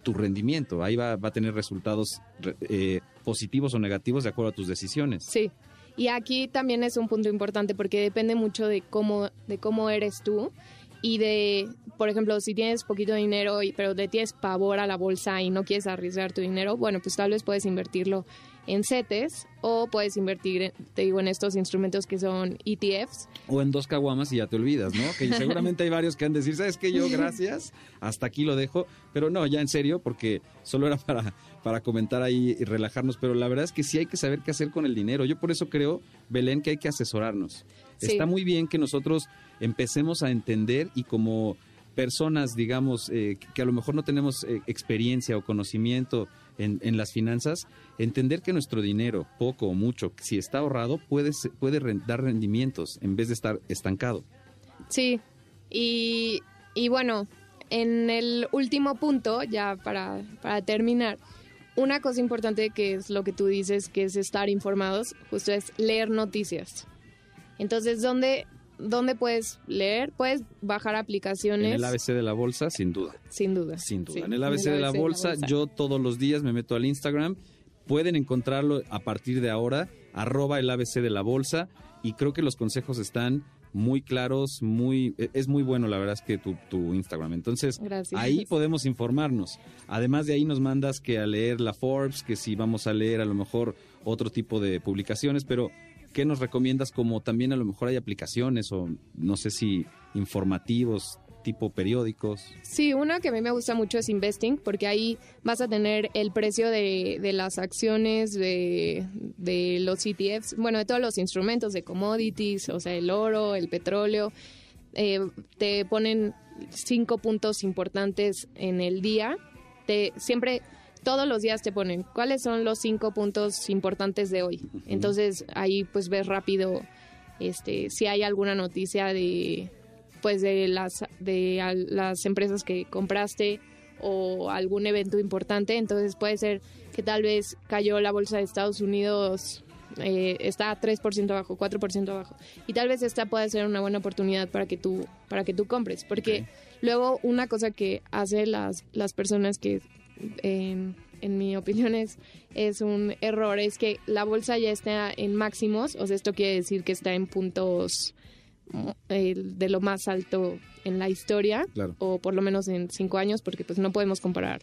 tu rendimiento. Ahí va, va a tener resultados re- eh, positivos o negativos de acuerdo a tus decisiones. Sí. Y aquí también es un punto importante porque depende mucho de cómo, de cómo eres tú y de, por ejemplo, si tienes poquito dinero y, pero le tienes pavor a la bolsa y no quieres arriesgar tu dinero, bueno, pues tal vez puedes invertirlo en CETES o puedes invertir, en- te digo, en estos instrumentos que son ETFs. O en dos caguamas y ya te olvidas, ¿no? Que seguramente hay varios que han de decir, ¿sabes qué? Yo, *laughs* gracias, hasta aquí lo dejo. Pero no, ya en serio, porque solo era para, para comentar ahí y relajarnos, pero la verdad es que sí hay que saber qué hacer con el dinero. Yo por eso creo, Belén, que hay que asesorarnos. Sí. Está muy bien que nosotros empecemos a entender y como personas, digamos, eh, que a lo mejor no tenemos eh, experiencia o conocimiento en, en las finanzas, entender que nuestro dinero, poco o mucho, si está ahorrado, puede, puede dar rendimientos en vez de estar estancado. Sí, y, y bueno, en el último punto, ya para, para terminar, una cosa importante que es lo que tú dices, que es estar informados, justo es leer noticias. Entonces, ¿dónde, dónde puedes leer? Puedes bajar aplicaciones. En el ABC de la bolsa, sin duda. Sin duda. Sin duda. Sí, en el ABC de la bolsa, yo todos los días me meto al Instagram. Pueden encontrarlo a partir de ahora, arroba el ABC de la bolsa. Y creo que los consejos están muy claros, muy e- es muy bueno la verdad es que tu, tu Instagram. Entonces, Gracias. ahí podemos informarnos. Además de ahí nos mandas que a leer la Forbes, que si vamos a leer a lo mejor otro tipo de publicaciones, pero ¿qué nos recomiendas como también a lo mejor hay aplicaciones o no sé si informativos tipo periódicos? Sí, una que a mí me gusta mucho es Investing, porque ahí vas a tener el precio de, de las acciones, de, de los ETFs, bueno, de todos los instrumentos de commodities, o sea, el oro, el petróleo. Eh, te ponen cinco puntos importantes en el día. Te, siempre, todos los días te ponen cuáles son los cinco puntos importantes de hoy. Entonces ahí pues ves rápido este, si hay alguna noticia de pues de las de las empresas que compraste o algún evento importante. Entonces puede ser que tal vez cayó la bolsa de Estados Unidos eh, está 3% abajo 4% abajo. Y tal vez esta pueda ser una buena oportunidad para que tú para que tú compres. Porque luego una cosa que hace las las personas que en, en mi opinión es, es un error, es que la bolsa ya está en máximos, o sea, esto quiere decir que está en puntos eh, de lo más alto en la historia, Claro. o por lo menos en cinco años, porque pues no podemos comparar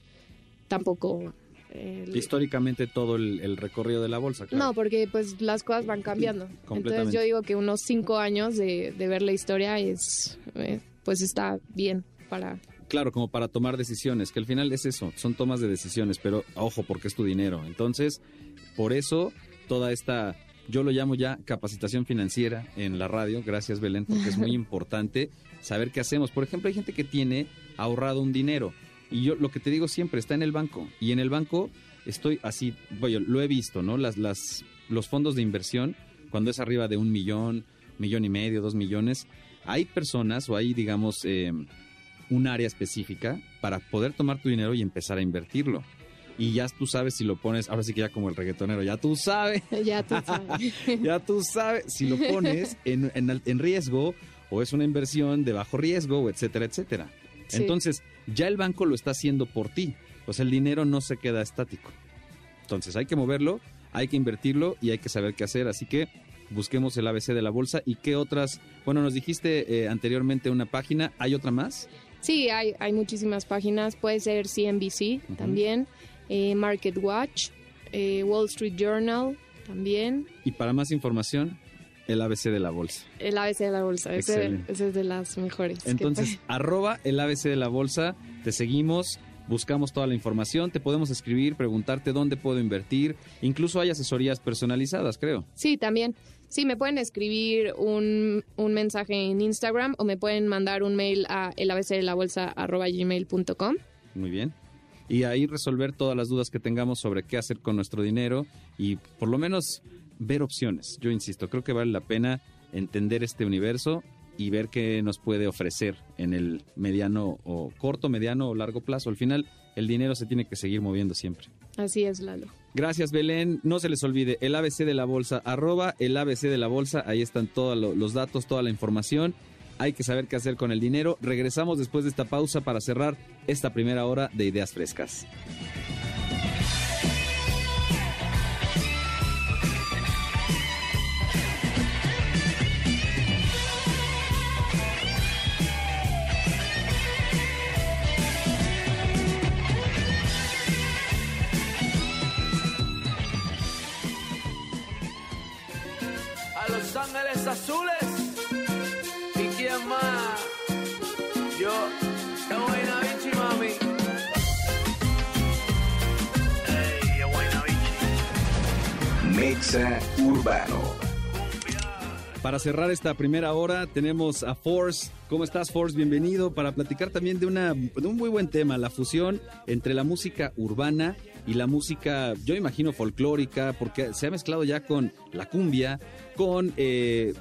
tampoco... el- Históricamente todo el, el recorrido de la bolsa. claro. no, porque pues las cosas van cambiando. Entonces yo digo que unos cinco años de, de ver la historia es, eh, pues está bien para... Claro, como para tomar decisiones, que al final es eso, son tomas de decisiones, pero ojo, porque es tu dinero. Entonces, por eso, toda esta, yo lo llamo ya capacitación financiera en la radio, gracias Belén, porque es muy *laughs* importante saber qué hacemos. Por ejemplo, hay gente que tiene ahorrado un dinero y yo lo que te digo siempre está en el banco y en el banco estoy así, bueno, lo he visto, ¿no? Las, las, los fondos de inversión, cuando es arriba de un millón, millón y medio, dos millones, hay personas o hay, digamos, eh, un área específica para poder tomar tu dinero y empezar a invertirlo. Y ya tú sabes si lo pones, ahora sí que ya como el reggaetonero, ya tú sabes, *laughs* Ya tú sabes. *laughs* ya tú sabes si lo pones en, en riesgo o es una inversión de bajo riesgo, etcétera, etcétera. Sí. Entonces, ya el banco lo está haciendo por ti. O sea, el dinero no se queda estático. Entonces, hay que moverlo, hay que invertirlo y hay que saber qué hacer. Así que busquemos el ABC de la bolsa y qué otras. Bueno, nos dijiste eh, anteriormente una página, ¿hay otra más? Sí, hay, hay muchísimas páginas. Puede ser CNBC también, eh, Market Watch, eh, Wall Street Journal también, Y para más información, el ABC de la bolsa. el ABC de la bolsa. Ese, ese es de las mejores. Entonces, arroba el ABC de la bolsa, te seguimos, buscamos toda la información, te podemos escribir, preguntarte dónde puedo invertir, incluso hay asesorías personalizadas, creo. Sí, también. Sí, me pueden escribir un, un mensaje en Instagram o me pueden mandar un mail a elabcdelabolsa.gmail.com. Muy bien. Y ahí resolver todas las dudas que tengamos sobre qué hacer con nuestro dinero y por lo menos ver opciones. Yo insisto, creo que vale la pena entender este universo y ver qué nos puede ofrecer en el mediano o corto, mediano o largo plazo. Al final, el dinero se tiene que seguir moviendo siempre. Así es, Lalo. Gracias, Belén. No se les olvide el ABC de la bolsa, arroba el ABC de la bolsa. Ahí están todos lo- los datos, toda la información. Hay que saber qué hacer con el dinero. Regresamos después de esta pausa para cerrar esta primera hora de Ideas Frescas. Ángeles Azules. ¿Y quién más? Yo, estamos mami. Hey, Navichi. Mexa Urbano. Para cerrar esta primera hora tenemos a Force. ¿Cómo estás, Force? Bienvenido para platicar también de, una, de un muy buen tema, la fusión entre la música urbana y la música, yo imagino, folclórica, porque se ha mezclado ya con la cumbia, con eh,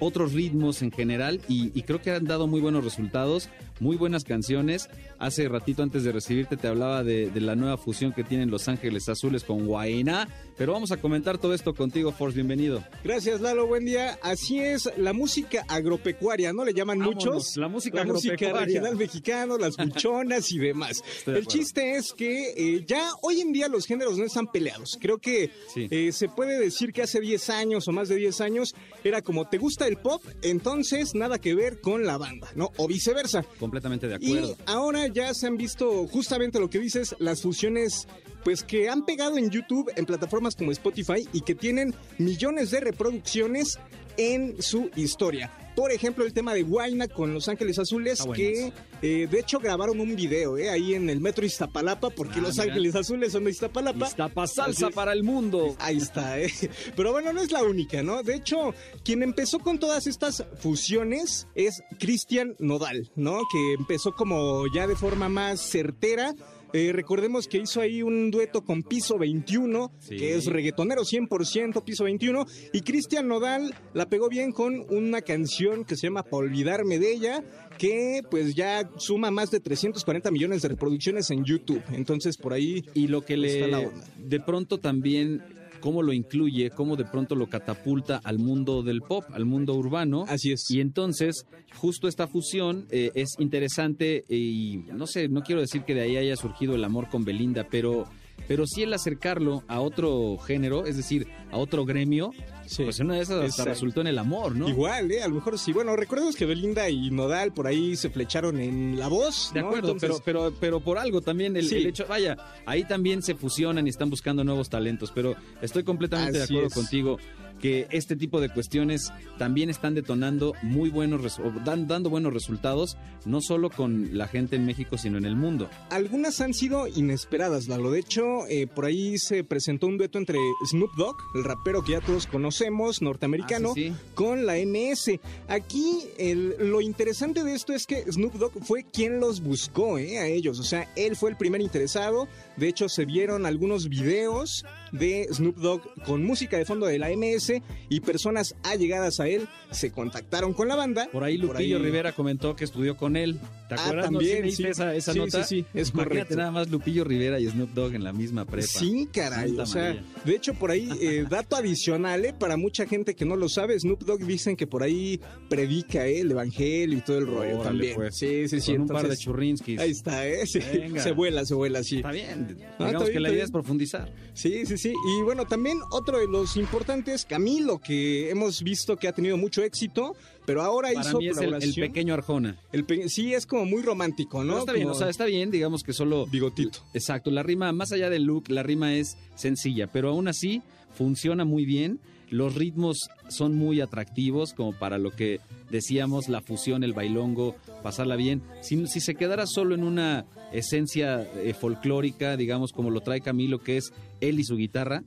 otros ritmos en general y, y creo que han dado muy buenos resultados muy buenas canciones. Hace ratito antes de recibirte te hablaba de, de, la nueva fusión que tienen Los Ángeles Azules con Guainá, pero vamos a comentar todo esto contigo, Force, bienvenido. Gracias, Lalo, buen día. Así es, la música agropecuaria, ¿no? Le llaman Vámonos, muchos. La música la agropecuaria. música regional mexicano, las *laughs* buchonas y demás. Estoy El chiste es que eh, ya hoy en día los géneros no están peleados. Creo que Sí. eh, se puede decir que hace 10 años o más de 10 años era como, ¿te gusta el pop? Entonces nada que ver con la banda, ¿no? O viceversa. Completamente de Y acuerdo. ahora ya se han visto justamente lo que dices, las fusiones pues que han pegado en YouTube, en plataformas como Spotify y que tienen millones de reproducciones en su historia. Por ejemplo, el tema de Guayna con Los Ángeles Azules, Está que eh, de hecho grabaron un video eh, ahí en el metro Iztapalapa, porque Ah, Los mira. Ángeles Azules son de Iztapalapa. Iztapa salsa para el mundo. Ahí está, ¿eh? Pero bueno, no es la única, ¿no? De hecho, quien empezó con todas estas fusiones es Cristian Nodal, ¿no? Que empezó como ya de forma más certera. Eh, recordemos que hizo ahí un dueto con Piso 21, Sí. que es reggaetonero 100%, Piso 21, y Cristian Nodal la pegó bien con una canción que se llama Pa' olvidarme de ella, que pues ya suma más de 340 millones de reproducciones en YouTube. Entonces por ahí Y lo que está le la onda. de pronto también cómo lo incluye, cómo de pronto lo catapulta al mundo del pop, al mundo urbano. Así es. Y entonces, justo esta fusión eh, es interesante y no sé, no quiero decir que de ahí haya surgido el amor con Belinda, pero pero sí el acercarlo a otro género, es decir, a otro gremio, Sí. pues una de esas hasta resultó en el amor, ¿no? Igual, ¿eh? A lo mejor sí. Bueno, recordemos que Belinda y Nodal por ahí se flecharon en la voz. De ¿no? acuerdo, Entonces, pero, pero, pero por algo también el, Sí. el hecho, vaya, ahí también se fusionan y están buscando nuevos talentos, pero estoy completamente Así de acuerdo es. contigo que este tipo de cuestiones también están detonando muy buenos, dan- dando buenos resultados, no solo con la gente en México, sino en el mundo. Algunas han sido inesperadas, Lalo. De hecho, eh, por ahí se presentó un dueto entre Snoop Dogg, el rapero que ya todos conocemos, norteamericano, Ah, sí, sí. con la MS. Aquí el- lo interesante de esto es que Snoop Dogg fue quien los buscó eh, a ellos. O sea, él fue el primer interesado. De hecho, se vieron algunos videos de Snoop Dogg con música de fondo de la MS y personas allegadas a él se contactaron con la banda. Por ahí Lupillo ahí- Rivera comentó que estudió con él. ¿Te Ah, acuerdas? ¿No? también, ¿Sí esa, esa Sí, nota? sí, sí, es Imagínate correcto. nada más Lupillo Rivera y Snoop Dogg en la misma prepa. Sí, caray. Santa o sea, María. de hecho, por ahí, eh, *laughs* dato adicional, eh, para mucha gente que no lo sabe, Snoop Dogg dicen que por ahí predica eh, el evangelio y todo el rollo Órale, también. pues. Sí, sí, sí. Con un par de churrinskis. Ahí está, ¿eh? Se vuela, se vuela, sí. Está bien. Ah, Digamos que la idea es profundizar. Sí, sí, sí. Y bueno, también otro de los importantes, Camilo, que hemos visto que ha tenido mucho éxito, pero ahora Para hizo mí es el, pequeño Arjona. El pe- sí, es como muy romántico, ¿no? No, está bien, o sea, está bien, digamos que solo... Bigotito. Exacto, la rima, más allá del look, la rima es sencilla, pero aún así funciona muy bien. Los ritmos son muy atractivos, como para lo que decíamos, la fusión, el bailongo, pasarla bien. Si, si se quedara solo en una esencia eh, folclórica, digamos, como lo trae Camilo, que es él y su guitarra,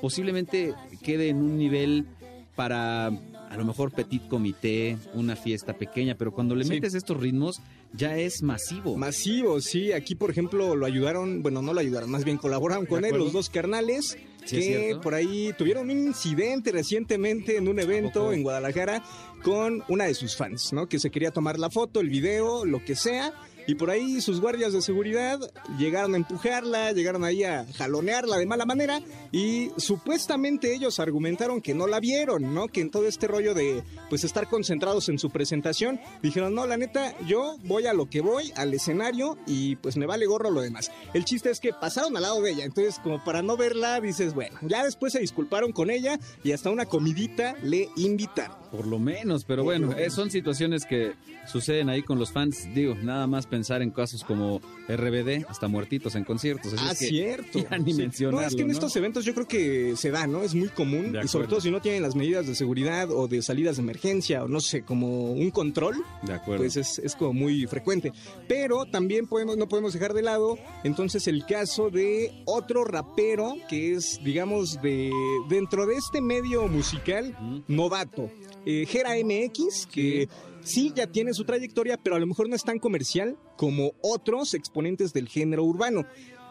posiblemente quede en un nivel para a lo mejor petit comité, una fiesta pequeña, pero cuando le Sí. metes estos ritmos ya es masivo. Masivo, sí. Aquí, por ejemplo, lo ayudaron, bueno, no lo ayudaron, más bien colaboraron con él los dos carnales. Sí, que por ahí tuvieron un incidente recientemente en un evento en Guadalajara con una de sus fans, ¿no? Que se quería tomar la foto, el video, lo que sea. Y por ahí sus guardias de seguridad llegaron a empujarla, llegaron ahí a jalonearla de mala manera y supuestamente ellos argumentaron que no la vieron, ¿no? Que en todo este rollo de pues estar concentrados en su presentación, dijeron, no, la neta, yo voy a lo que voy, al escenario y pues me vale gorro lo demás. El chiste es que pasaron al lado de ella, entonces como para no verla dices, bueno, ya después se disculparon con ella y hasta una comidita le invitaron. Por lo menos, pero bueno, eh, son situaciones que suceden ahí con los fans. Digo, nada más pensar en casos como RBD, hasta muertitos en conciertos. Así ah, es que cierto. *laughs* ya ni Sí. mencionarlo, No, es que en ¿no? estos eventos yo creo que se da, ¿no? Es muy común. Y sobre todo si no tienen las medidas de seguridad o de salidas de emergencia o no sé, como un control. De acuerdo. Pues es, es como muy frecuente. Pero también podemos, no podemos dejar de lado entonces el caso de otro rapero que es, digamos, de dentro de este medio musical novato. Eh, Jera MX, que sí ya tiene su trayectoria, pero a lo mejor no es tan comercial como otros exponentes del género urbano.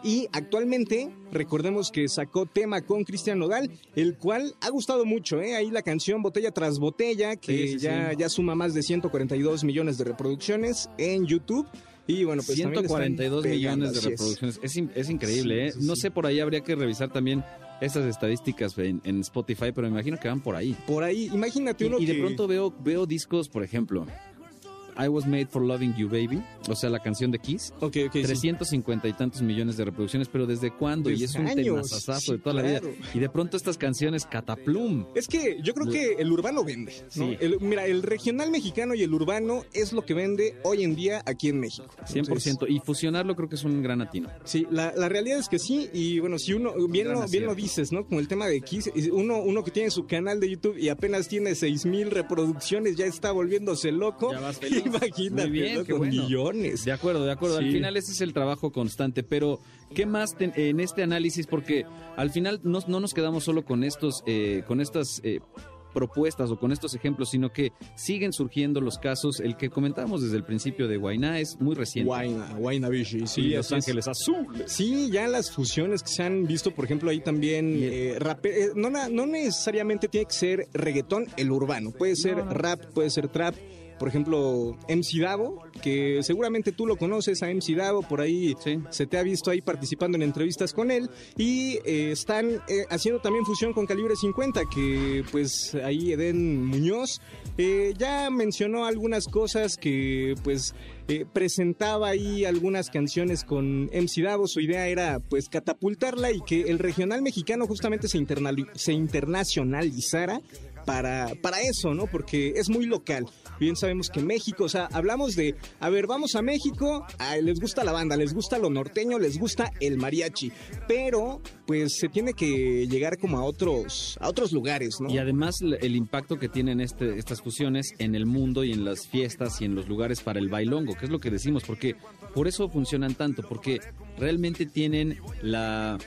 Y actualmente, recordemos que sacó tema con Cristian Nodal, el cual ha gustado mucho, ¿eh? Ahí la canción Botella tras Botella, que Sí, sí, ya, sí. ya suma más de 142 millones de reproducciones en YouTube. Y bueno, pues también le están 142 pegando, millones de reproducciones. Es, es increíble, ¿eh? No sé, por ahí habría que revisar también estas estadísticas en, en Spotify, pero me imagino que van por ahí. Por ahí, imagínate Y, uno y de que- pronto veo, veo discos, por ejemplo, I Was Made for Loving You Baby, o sea, la canción de Kiss. Ok, ok, sí. 350 y tantos millones de reproducciones, pero ¿desde cuándo? y es un años, temazazazo sí, de toda la vida. Y de pronto estas canciones Cataplum. Es que yo creo que el urbano vende. ¿no? Sí. El- mira, el regional mexicano y el urbano es lo que vende hoy en día aquí en México. 100%. y fusionarlo creo que es un gran atino. Sí, la, la realidad es que sí, y bueno, si uno, bien, lo, bien lo dices, ¿no? Como el tema de Kiss, uno, uno que tiene su canal de YouTube y apenas tiene seis mil reproducciones, ya está volviéndose loco. Ya vas feliz. Imagínate, Muy bien, ¿no? qué Con bueno. millones. De acuerdo, de acuerdo. Al final ese es el trabajo constante, pero ¿qué más ten- en este análisis? Porque al final no, no nos quedamos solo con estos, eh, con estas eh, propuestas o con estos ejemplos, sino que siguen surgiendo los casos. El que comentábamos desde el principio de Guainá es muy reciente. Guayna, Guayna Vichy, sí. Y Los. Ángeles Azules. Sí, ya las fusiones que se han visto, por ejemplo, ahí también eh, rape- eh, no, no necesariamente tiene que ser reggaetón el urbano, puede ser No, no. rap, puede ser trap. Por ejemplo, MC Davo, que seguramente tú lo conoces a MC Davo, por ahí se te ha visto ahí participando en entrevistas con él. Y eh, están eh, haciendo también fusión con Calibre 50, que pues ahí Eden Muñoz eh, ya mencionó algunas cosas que pues eh, presentaba ahí algunas canciones con MC Davo. Su idea era pues catapultarla y que el regional mexicano justamente se, se internacionalizara para, para eso, ¿no? Porque es muy local. Bien sabemos que México, o sea, hablamos de, a ver, vamos a México, ah, les gusta la banda, les gusta lo norteño, les gusta el mariachi, pero pues se tiene que llegar como a otros, a otros lugares, ¿no? Y además el impacto que tienen este, estas fusiones en el mundo y en las fiestas y en los lugares para el bailongo, que es lo que decimos, porque por eso funcionan tanto, porque realmente tienen la,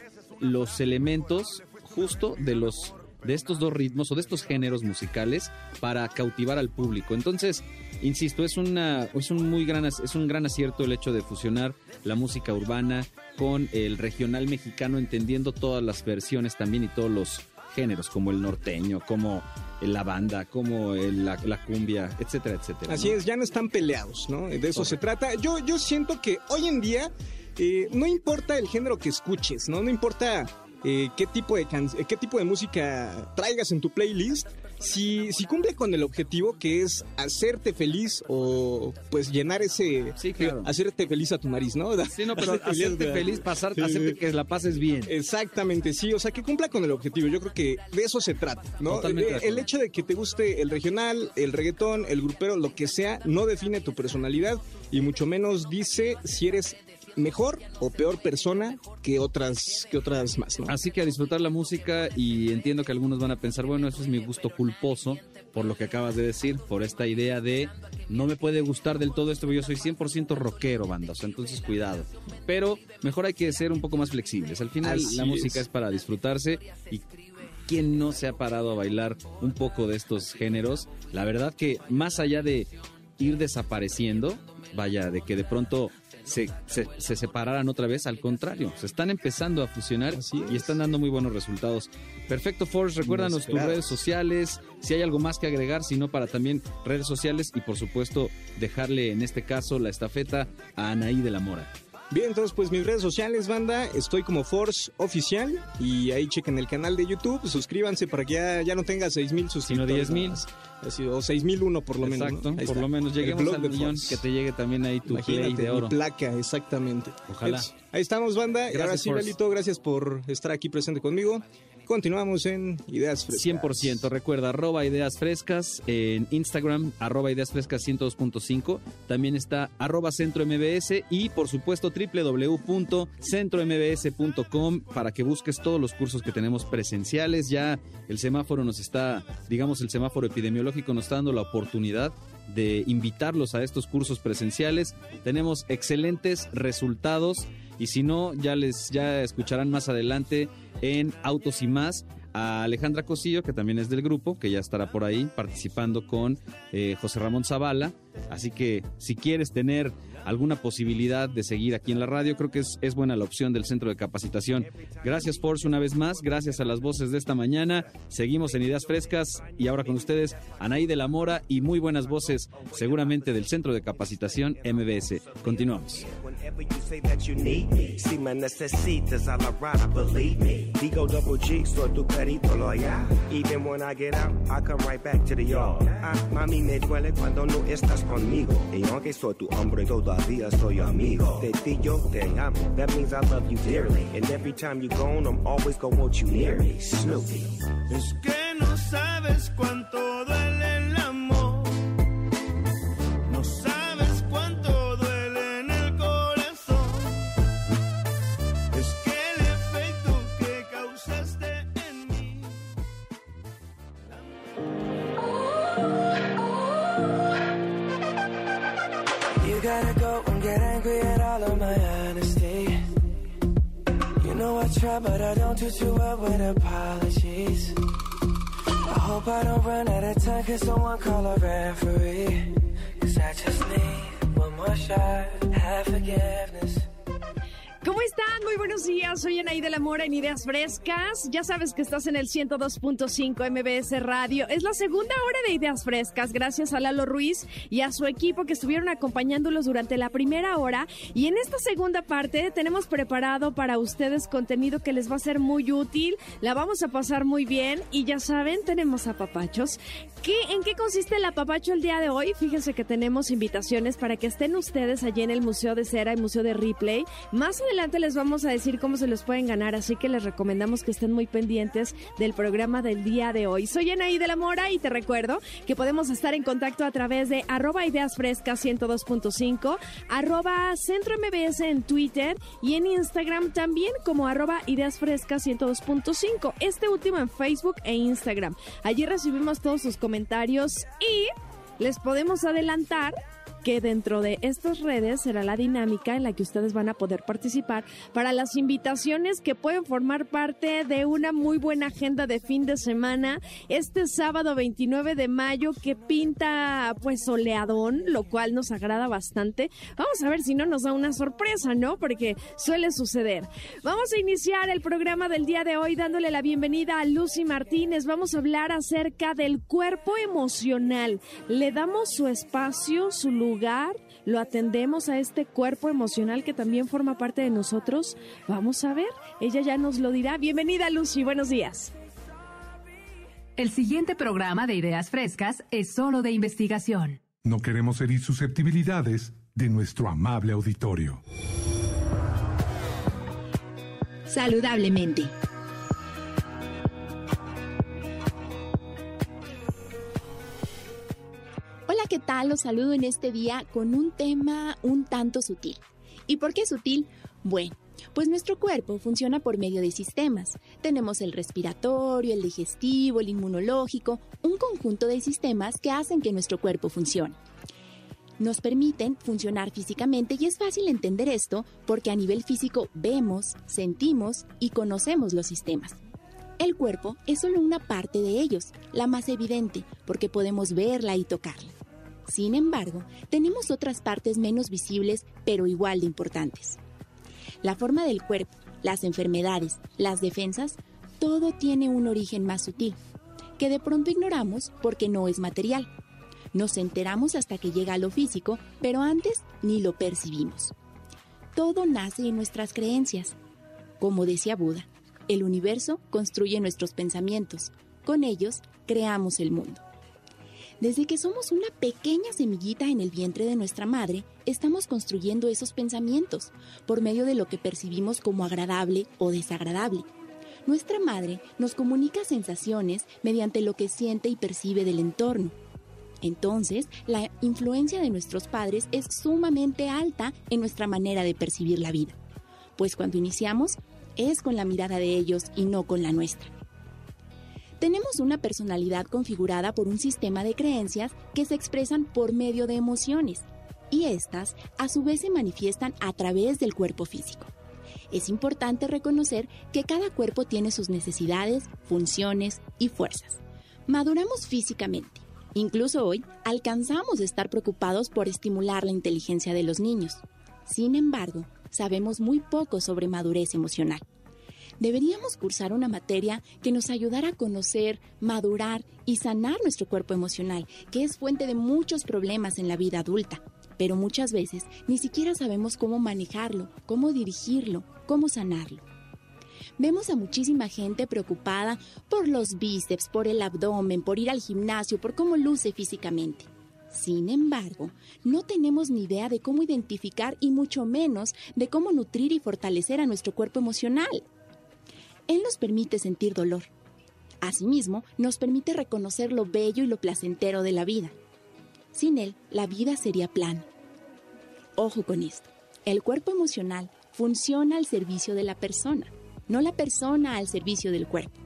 los elementos justo de los de estos dos ritmos o de estos géneros musicales para cautivar al público. Entonces, insisto, es una es un muy gran es un gran acierto el hecho de fusionar la música urbana con el regional mexicano entendiendo todas las versiones también y todos los géneros como el norteño, como la banda, como la, la cumbia, etcétera, etcétera. Así ¿no? es, ya no están peleados, ¿no? De eso se trata. Yo, yo siento que hoy en día eh, no importa el género que escuches, ¿no? No importa eh, qué, tipo de can- eh, qué tipo de música traigas en tu playlist. Si, si cumple con el objetivo que es hacerte feliz o pues llenar ese... Sí, claro. Hacerte feliz a tu nariz, ¿no? *laughs* Sí, no, pero hacerte feliz, pasar, Sí, hacerte que la pases bien. Exactamente, sí, o sea, que cumpla con el objetivo. Yo creo que de eso se trata, ¿no? Totalmente Eh, acuerdo. el hecho de que te guste el regional, el reggaetón, el grupero, lo que sea, no define tu personalidad y mucho menos dice si eres mejor o peor persona que otras que otras más, ¿no? Así que a disfrutar la música y entiendo que algunos van a pensar, bueno, eso es mi gusto culposo por lo que acabas de decir, por esta idea de no me puede gustar del todo esto, porque yo soy 100% rockero, banda, o sea, entonces cuidado. Pero mejor hay que ser un poco más flexibles. Al final Así la música es. es para disfrutarse y quien no se ha parado a bailar un poco de estos géneros, la verdad que más allá de ir desapareciendo, vaya, de que de pronto se, se, se separaran otra vez, al contrario, se están empezando a fusionar y están dando muy buenos resultados. Perfecto, Force, recuérdanos tus redes sociales, si hay algo más que agregar, si no, para también redes sociales y por supuesto dejarle en este caso la estafeta a Anaí de la Mora. Bien, entonces pues mis redes sociales, banda, estoy como Force Oficial y ahí chequen el canal de YouTube, suscríbanse para que ya, ya no tenga 6 mil suscriptores. 10,000. nada más. Así, o 6001 por lo menos. Exacto, ¿no? Por lo menos lleguemos al millón, que te llegue también ahí tu play Imagínate, de oro. mi placa, exactamente. Ojalá. Pues, ahí estamos, banda. y ahora Gracias, sí. Lalito, gracias por estar aquí presente conmigo. Continuamos en Ideas Frescas. 100%. Recuerda, arroba ideas frescas en Instagram, arroba ideas frescas 102.5. También está arroba centro MBS y por supuesto www.centrombs.com para que busques todos los cursos que tenemos presenciales. Ya el semáforo nos está, digamos, el semáforo epidemiológico nos está dando la oportunidad de invitarlos a estos cursos presenciales. Tenemos excelentes resultados y si no, ya les ya escucharán más adelante en Autos y más a Alejandra Cosillo, que también es del grupo, que ya estará por ahí participando con eh, José Ramón Zavala. Así que si quieres tener alguna posibilidad de seguir aquí en la radio, creo que es, es buena la opción del centro de capacitación. Gracias, Force, una vez más. Gracias a las voces de esta mañana. Seguimos en Ideas Frescas y ahora con ustedes, Anaí de la Mora y muy buenas voces, seguramente del centro de capacitación MBS. Continuamos. Cuando no estás conmigo. Y aunque soy tu hombre, todavía soy amigo. De ti yo te amo, that means I love you dearly. And every time you're gone, I'm always gonna want you near me. Snoopy. Es que no sabes cuánto duele of my honesty. You know I try, but I don't do too well with apologies. I hope I don't run out of time, cause someone call a referee. Cause I just need one more shot, have forgiveness. ¿Cómo están? Muy buenos días. Soy Anaí de la Mora en Ideas Frescas. Ya sabes que estás en el 102.5 MBS Radio. Es la segunda hora de Ideas Frescas, gracias a Lalo Ruiz y a su equipo que estuvieron acompañándolos durante la primera hora. Y en esta segunda parte tenemos preparado para ustedes contenido que les va a ser muy útil. La vamos a pasar muy bien. Y ya saben, tenemos a papachos. ¿Qué, ¿En qué consiste el apapacho el día de hoy? Fíjense que tenemos invitaciones para que estén ustedes allí en el Museo de Cera y Museo de Ripley. Más adelante les vamos a decir cómo se los pueden ganar, así que les recomendamos que estén muy pendientes del programa del día de hoy. Soy Anaí de la Mora y te recuerdo que podemos estar en contacto a través de arroba ideas frescas 102.5, arroba centro en Twitter y en Instagram también como arroba ideas frescas 102.5. Este último en Facebook e Instagram. Allí recibimos todos sus comentarios y les podemos adelantar que dentro de estas redes será la dinámica en la que ustedes van a poder participar para las invitaciones que pueden formar parte de una muy buena agenda de fin de semana este sábado 29 de mayo que pinta pues soleadón, lo cual nos agrada bastante. Vamos a ver si no nos da una sorpresa, ¿no? Porque suele suceder. Vamos a iniciar el programa del día de hoy dándole la bienvenida a Lucy Martínez. Vamos a hablar acerca del cuerpo emocional. Le damos su espacio, su lugar, lo atendemos a este cuerpo emocional que también forma parte de nosotros. Vamos a ver, ella ya nos lo dirá. Bienvenida Lucy, buenos días. El siguiente programa de Ideas Frescas es solo de investigación. No queremos herir susceptibilidades de nuestro amable auditorio. Saludablemente. Hola, ¿qué tal? Los saludo en este día con un tema un tanto sutil. ¿Y por qué sutil? Bueno, pues nuestro cuerpo funciona por medio de sistemas. Tenemos el respiratorio, el digestivo, el inmunológico, un conjunto de sistemas que hacen que nuestro cuerpo funcione. Nos permiten funcionar físicamente y es fácil entender esto porque a nivel físico vemos, sentimos y conocemos los sistemas. El cuerpo es solo una parte de ellos, la más evidente, porque podemos verla y tocarla. Sin embargo, tenemos otras partes menos visibles, pero igual de importantes. La forma del cuerpo, las enfermedades, las defensas, todo tiene un origen más sutil, que de pronto ignoramos porque no es material. Nos enteramos hasta que llega a lo físico, pero antes ni lo percibimos. Todo nace en nuestras creencias. Como decía Buda, el universo construye nuestros pensamientos, con ellos creamos el mundo. Desde que somos una pequeña semillita en el vientre de nuestra madre, estamos construyendo esos pensamientos por medio de lo que percibimos como agradable o desagradable. Nuestra madre nos comunica sensaciones mediante lo que siente y percibe del entorno. Entonces, la influencia de nuestros padres es sumamente alta en nuestra manera de percibir la vida, pues cuando iniciamos es con la mirada de ellos y no con la nuestra. Tenemos una personalidad configurada por un sistema de creencias que se expresan por medio de emociones, y estas a su vez se manifiestan a través del cuerpo físico. Es importante reconocer que cada cuerpo tiene sus necesidades, funciones y fuerzas. Maduramos físicamente. Incluso hoy alcanzamos a estar preocupados por estimular la inteligencia de los niños. Sin embargo, sabemos muy poco sobre madurez emocional. Deberíamos cursar una materia que nos ayudara a conocer, madurar y sanar nuestro cuerpo emocional, que es fuente de muchos problemas en la vida adulta. Pero muchas veces ni siquiera sabemos cómo manejarlo, cómo dirigirlo, cómo sanarlo. Vemos a muchísima gente preocupada por los bíceps, por el abdomen, por ir al gimnasio, por cómo luce físicamente. Sin embargo, no tenemos ni idea de cómo identificar y mucho menos de cómo nutrir y fortalecer a nuestro cuerpo emocional. Él nos permite sentir dolor. Asimismo, nos permite reconocer lo bello y lo placentero de la vida. Sin él, la vida sería plana. Ojo con esto. El cuerpo emocional funciona al servicio de la persona, no la persona al servicio del cuerpo.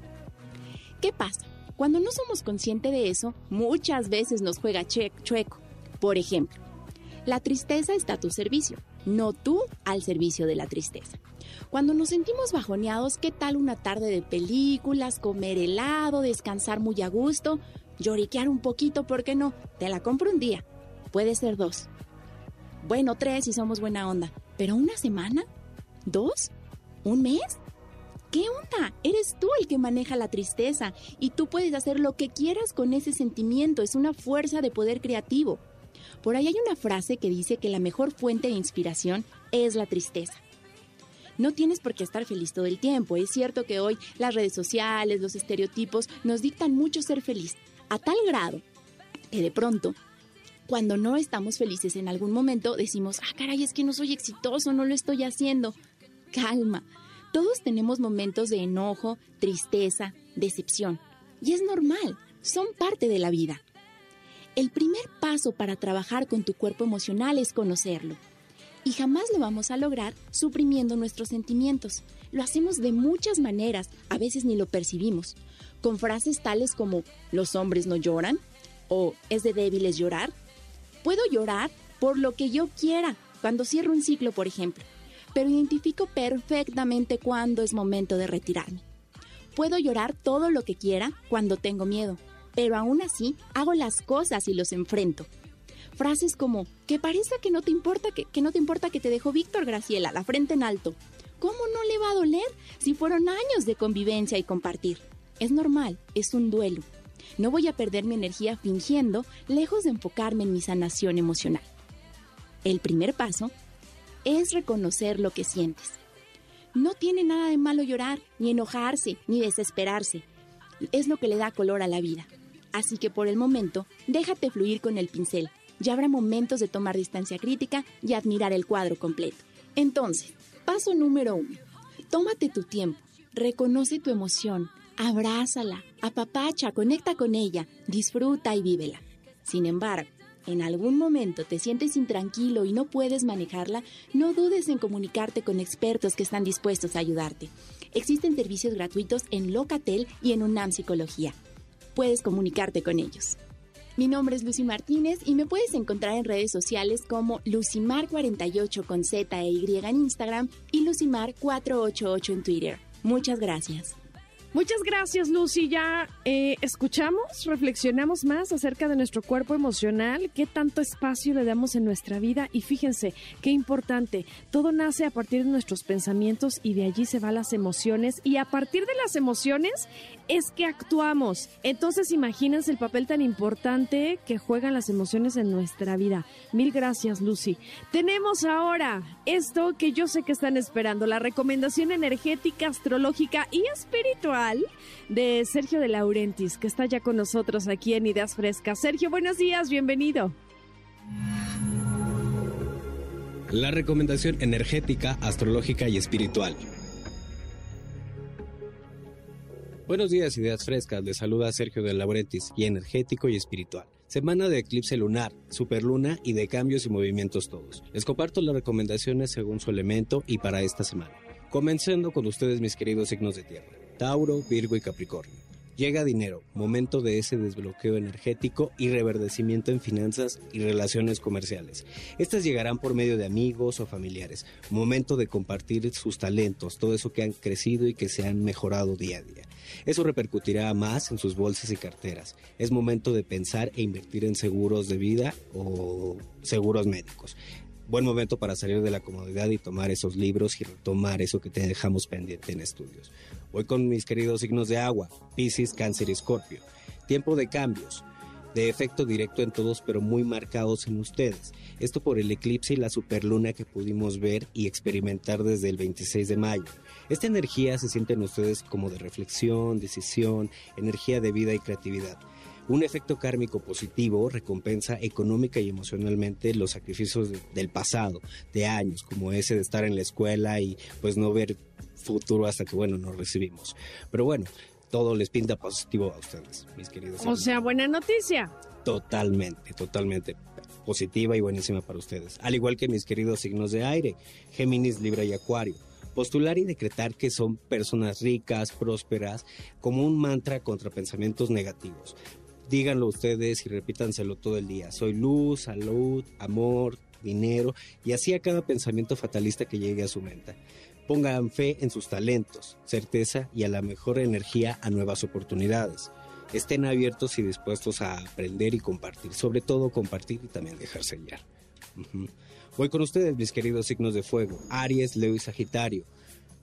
¿Qué pasa? Cuando no somos conscientes de eso, muchas veces nos juega chueco. Por ejemplo, la tristeza está a tu servicio, no tú al servicio de la tristeza. Cuando nos sentimos bajoneados, ¿qué tal una tarde de películas, comer helado, descansar muy a gusto, lloriquear un poquito, ¿por qué no? Te la compro un día, puede ser dos. Bueno, tres si somos buena onda, pero una semana, dos, un mes. ¿Qué onda? Eres tú el que maneja la tristeza y tú puedes hacer lo que quieras con ese sentimiento, es una fuerza de poder creativo. Por ahí hay una frase que dice que la mejor fuente de inspiración es la tristeza. No tienes por qué estar feliz todo el tiempo. Es cierto que hoy las redes sociales, los estereotipos nos dictan mucho ser feliz, a tal grado que de pronto, cuando no estamos felices en algún momento, decimos, ah, caray, es que no soy exitoso, no lo estoy haciendo. Calma, todos tenemos momentos de enojo, tristeza, decepción. Y es normal, son parte de la vida. El primer paso para trabajar con tu cuerpo emocional es conocerlo. Y jamás lo vamos a lograr suprimiendo nuestros sentimientos. Lo hacemos de muchas maneras, a veces ni lo percibimos. Con frases tales como los hombres no lloran o es de débiles llorar. Puedo llorar por lo que yo quiera, cuando cierro un ciclo, por ejemplo pero identifico perfectamente cuándo es momento de retirarme. Puedo llorar todo lo que quiera cuando tengo miedo, pero aún así hago las cosas y los enfrento. Frases como, que parece que no te importa que, que no te importa que te dejó Víctor Graciela, la frente en alto. ¿Cómo no le va a doler si fueron años de convivencia y compartir? Es normal, es un duelo. No voy a perder mi energía fingiendo, lejos de enfocarme en mi sanación emocional. El primer paso es reconocer lo que sientes. No tiene nada de malo llorar, ni enojarse, ni desesperarse. Es lo que le da color a la vida. Así que por el momento, déjate fluir con el pincel. Ya habrá momentos de tomar distancia crítica y admirar el cuadro completo. Entonces, paso número uno. Tómate tu tiempo, reconoce tu emoción, abrázala, apapacha, conecta con ella, disfruta y vívela. Sin embargo, en algún momento te sientes intranquilo y no puedes manejarla, no dudes en comunicarte con expertos que están dispuestos a ayudarte. Existen servicios gratuitos en Locatel y en UNAM Psicología. Puedes comunicarte con ellos. Mi nombre es Lucy Martínez y me puedes encontrar en redes sociales como Lucimar48 con Z e Y en Instagram y Lucimar488 en Twitter. Muchas gracias. Muchas gracias, Lucy. Ya eh, escuchamos, reflexionamos más acerca de nuestro cuerpo emocional, qué tanto espacio le damos en nuestra vida y fíjense qué importante. Todo nace a partir de nuestros pensamientos y de allí se van las emociones y a partir de las emociones es que actuamos. Entonces imagínense el papel tan importante que juegan las emociones en nuestra vida. Mil gracias, Lucy. Tenemos ahora esto que yo sé que están esperando, la recomendación energética, astrológica y espiritual de Sergio de Laurentis, que está ya con nosotros aquí en Ideas Frescas. Sergio, buenos días, bienvenido. La recomendación energética, astrológica y espiritual. Buenos días, ideas frescas. Les saluda Sergio de Laurentis, y energético y espiritual. Semana de eclipse lunar, superluna y de cambios y movimientos todos. Les comparto las recomendaciones según su elemento y para esta semana. Comenzando con ustedes mis queridos signos de tierra. Tauro, Virgo y Capricornio. Llega dinero, momento de ese desbloqueo energético y reverdecimiento en finanzas y relaciones comerciales. Estas llegarán por medio de amigos o familiares. Momento de compartir sus talentos, todo eso que han crecido y que se han mejorado día a día. Eso repercutirá más en sus bolsas y carteras. Es momento de pensar e invertir en seguros de vida o seguros médicos buen momento para salir de la comodidad y tomar esos libros y retomar eso que te dejamos pendiente en estudios. Voy con mis queridos signos de agua, Pisces, Cáncer y Escorpio. Tiempo de cambios, de efecto directo en todos pero muy marcados en ustedes. Esto por el eclipse y la superluna que pudimos ver y experimentar desde el 26 de mayo. Esta energía se siente en ustedes como de reflexión, decisión, energía de vida y creatividad. Un efecto kármico positivo recompensa económica y emocionalmente los sacrificios de- del pasado, de años, como ese de estar en la escuela y pues no ver futuro hasta que, bueno, nos recibimos. Pero bueno, todo les pinta positivo a ustedes, mis queridos. O sea, buena noticia. Totalmente, totalmente positiva y buenísima para ustedes. Al igual que mis queridos signos de aire, Géminis, Libra y Acuario. Postular y decretar que son personas ricas, prósperas, como un mantra contra pensamientos negativos. Díganlo ustedes y repítanselo todo el día. Soy luz, salud, amor, dinero y así a cada pensamiento fatalista que llegue a su mente. Pongan fe en sus talentos, certeza y a la mejor energía a nuevas oportunidades. Estén abiertos y dispuestos a aprender y compartir, sobre todo compartir y también dejarse guiar. Ujú. Voy con ustedes, mis queridos signos de fuego, Aries, Leo y Sagitario.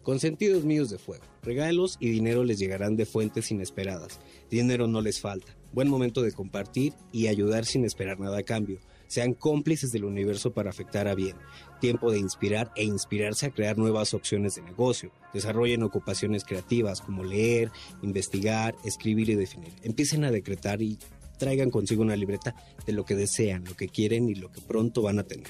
Consentidos míos de fuego, regalos y dinero les llegarán de fuentes inesperadas. Dinero no les falta. Buen momento de compartir y ayudar sin esperar nada a cambio. Sean cómplices del universo para afectar a bien. Tiempo de inspirar e inspirarse a crear nuevas opciones de negocio. Desarrollen ocupaciones creativas como leer, investigar, escribir y definir. Empiecen a decretar y traigan consigo una libreta de lo que desean, lo que quieren y lo que pronto van a tener.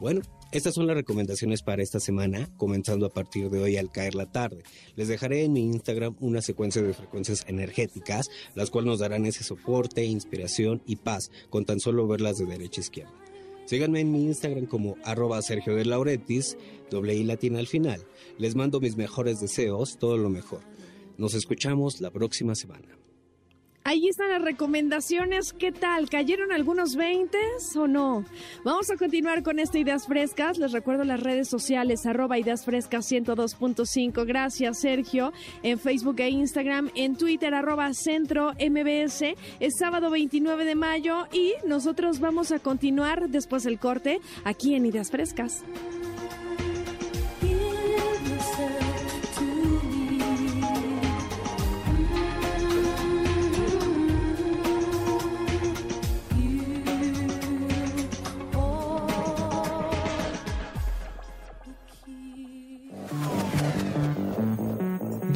Bueno, estas son las recomendaciones para esta semana, comenzando a partir de hoy al caer la tarde. Les dejaré en mi Instagram una secuencia de frecuencias energéticas, las cuales nos darán ese soporte, inspiración y paz con tan solo verlas de derecha a izquierda. Síganme en mi Instagram como arroba Sergio de Lauretis, doble I latina al final. Les mando mis mejores deseos, todo lo mejor. Nos escuchamos la próxima semana. Ahí están las recomendaciones. ¿Qué tal? ¿Cayeron algunos 20 o no? Vamos a continuar con estas ideas frescas. Les recuerdo las redes sociales, arroba ideas frescas 102.5. Gracias, Sergio. En Facebook e Instagram, en Twitter, arroba centro MBS. Es sábado 29 de mayo y nosotros vamos a continuar después del corte aquí en Ideas Frescas.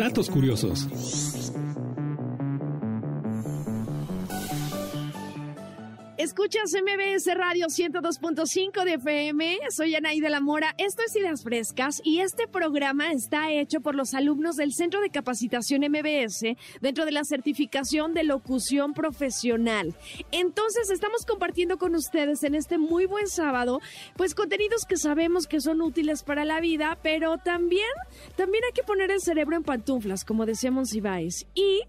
Datos curiosos. Escuchas MBS Radio 102.5 de FM. Soy Anaí de la Mora. Esto es Ideas Frescas y este programa está hecho por los alumnos del Centro de Capacitación MBS dentro de la certificación de locución profesional. Entonces, estamos compartiendo con ustedes en este muy buen sábado, pues contenidos que sabemos que son útiles para la vida, pero también, también hay que poner el cerebro en pantuflas, como decía Monsiváis. Y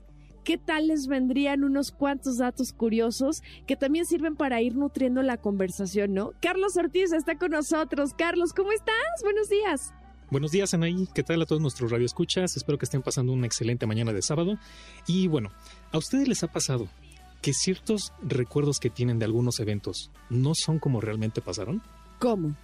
¿Qué tal les vendrían unos cuantos datos curiosos que también sirven para ir nutriendo la conversación, ¿no? Carlos Ortiz está con nosotros. Carlos, ¿cómo estás? Buenos días. Buenos días, Anaí. ¿Qué tal a todos nuestros radioescuchas? Espero que estén pasando una excelente mañana de sábado. Y bueno, ¿a ustedes les ha pasado que ciertos recuerdos que tienen de algunos eventos no son como realmente pasaron? ¿Cómo?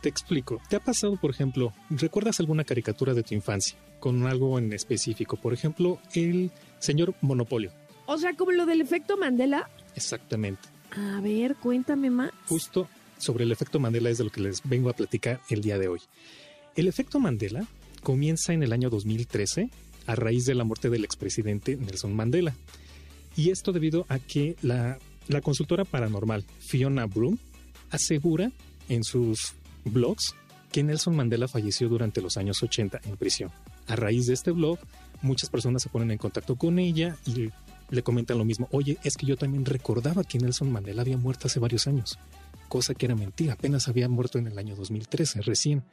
Te explico. ¿Te ha pasado, por ejemplo, recuerdas alguna caricatura de tu infancia con algo en específico? Por ejemplo, el señor Monopolio. O sea, como lo del efecto Mandela. Exactamente. A ver, cuéntame más. Justo sobre el efecto Mandela es de lo que les vengo a platicar el día de hoy. El efecto Mandela comienza en el año 2013 a raíz de la muerte del expresidente Nelson Mandela. Y esto debido a que la, la consultora paranormal Fiona Broom asegura en sus blogs que Nelson Mandela falleció durante los años 80 en prisión. A raíz de este blog, muchas personas se ponen en contacto con ella y le comentan lo mismo. Oye, es que yo también recordaba que Nelson Mandela había muerto hace varios años, cosa que era mentira, apenas había muerto en el año 2013, recién.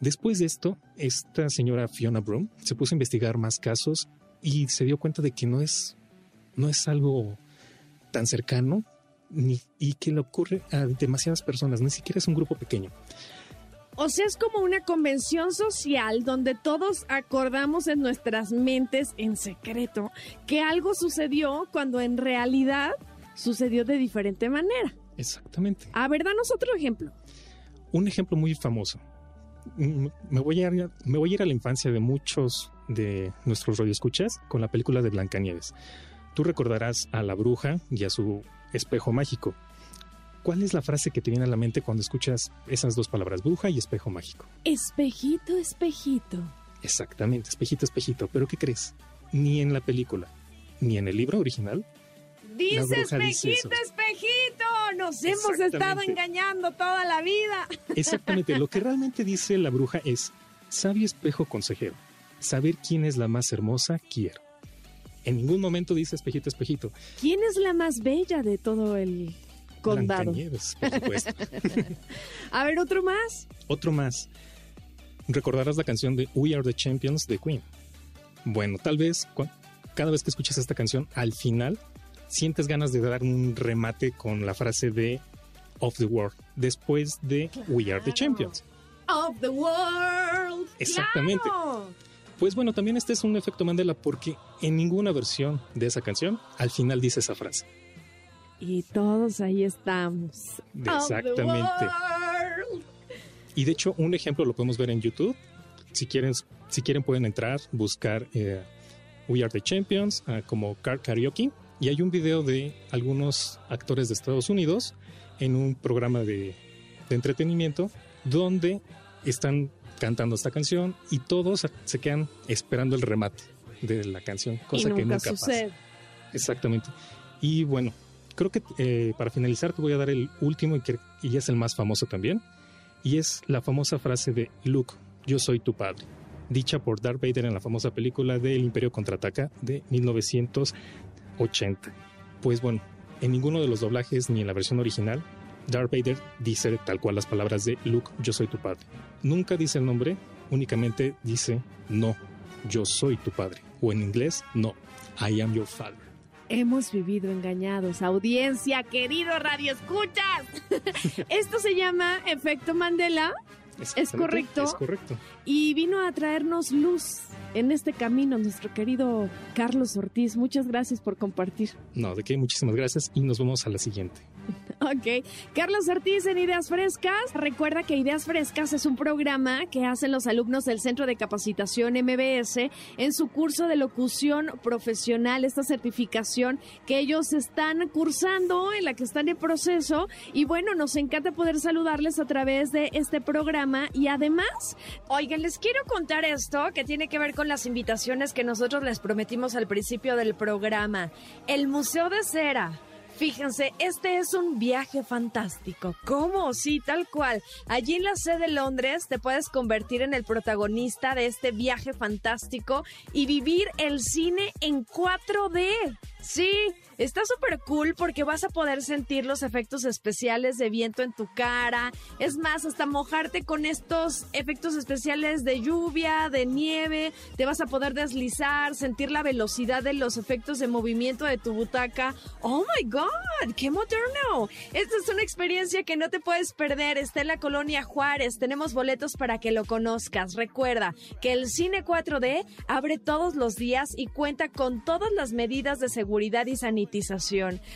Después de esto, esta señora Fiona Broom se puso a investigar más casos y se dio cuenta de que no es, no es algo tan cercano ni, y que le ocurre a demasiadas personas, ni siquiera es un grupo pequeño. O sea, es como una convención social donde todos acordamos en nuestras mentes en secreto que algo sucedió cuando en realidad sucedió de diferente manera. Exactamente. A ver, danos otro ejemplo. Un ejemplo muy famoso. Mm, Me voy, a, me voy a ir a la infancia de muchos de nuestros radioescuchas con la película de Blancanieves. Tú recordarás a la bruja y a su espejo mágico. ¿Cuál es la frase que te viene a la mente cuando escuchas esas dos palabras, bruja y espejo mágico? Espejito, espejito. Exactamente, espejito, espejito. Pero ¿qué crees? Ni en la película, ni en el libro original. Dice espejito, espejito. Nos hemos estado engañando toda la vida. *laughs* Exactamente, lo que realmente dice la bruja es, sabio espejo consejero, saber quién es la más hermosa quiero. En ningún momento dice espejito, espejito. ¿Quién es la más bella de todo el condado? Blancanieves, por supuesto. *laughs* A ver, otro más. Otro más. Recordarás la canción de We Are the Champions de Queen. Bueno, tal vez cada vez que escuchas esta canción, al final sientes ganas de dar un remate con la frase de Of the World, después de We Are the Champions. Of the world. Exactamente. ¡Claro! Pues bueno, también este es un efecto Mandela porque en ninguna versión de esa canción al final dice esa frase. Y todos ahí estamos. Exactamente. Y de hecho, un ejemplo lo podemos ver en YouTube. Si quieren, si quieren pueden entrar, buscar eh, We Are the Champions ah, como Car Karaoke. Y hay un video de algunos actores de Estados Unidos en un programa de, de entretenimiento donde están cantando esta canción y todos se quedan esperando el remate de la canción, cosa y que nunca nunca sucede. pasa. Exactamente. Y bueno, creo que eh, para finalizar te voy a dar el último y, que, y es el más famoso también. Y es la famosa frase de Luke, yo soy tu padre, dicha por Darth Vader en la famosa película de El Imperio Contraataca de 1980. Pues bueno, en ninguno de los doblajes ni en la versión original, Darth Vader dice tal cual las palabras de Luke, yo soy tu padre. Nunca dice el nombre, únicamente dice no, yo soy tu padre. O en inglés, no, I am your father. Hemos vivido engañados. Audiencia, querido Radio Escuchas. *laughs* Esto se llama Efecto Mandela. ¿Es correcto? Es correcto. Y vino a traernos luz en este camino nuestro querido Carlos Ortiz. Muchas gracias por compartir. No, de qué, muchísimas gracias y nos vemos a la siguiente. *laughs* Ok. Carlos Ortiz en Ideas Frescas. Recuerda que Ideas Frescas es un programa que hacen los alumnos del Centro de Capacitación MBS en su curso de locución profesional, esta certificación que ellos están cursando, en la que están en proceso. Y bueno, nos encanta poder saludarles a través de este programa. Y además, Oigan, les quiero contar esto que tiene que ver con las invitaciones que nosotros les prometimos al principio del programa. El Museo de Cera. Fíjense, este es un viaje fantástico. ¿Cómo? Sí, tal cual. Allí en la sede de Londres te puedes convertir en el protagonista de este viaje fantástico y vivir el cine en 4D. Sí, está súper cool porque vas a poder sentir los efectos especiales de viento en tu cara. Es más, hasta mojarte con estos efectos especiales de lluvia, de nieve. Te vas a poder deslizar, sentir la velocidad de los efectos de movimiento de tu butaca. ¡Oh my God! ¡Qué moderno! Esta es una experiencia que no te puedes perder. Está en la colonia Juárez. Tenemos boletos para que lo conozcas. Recuerda que el cine 4D abre todos los días y cuenta con todas las medidas de seguridad y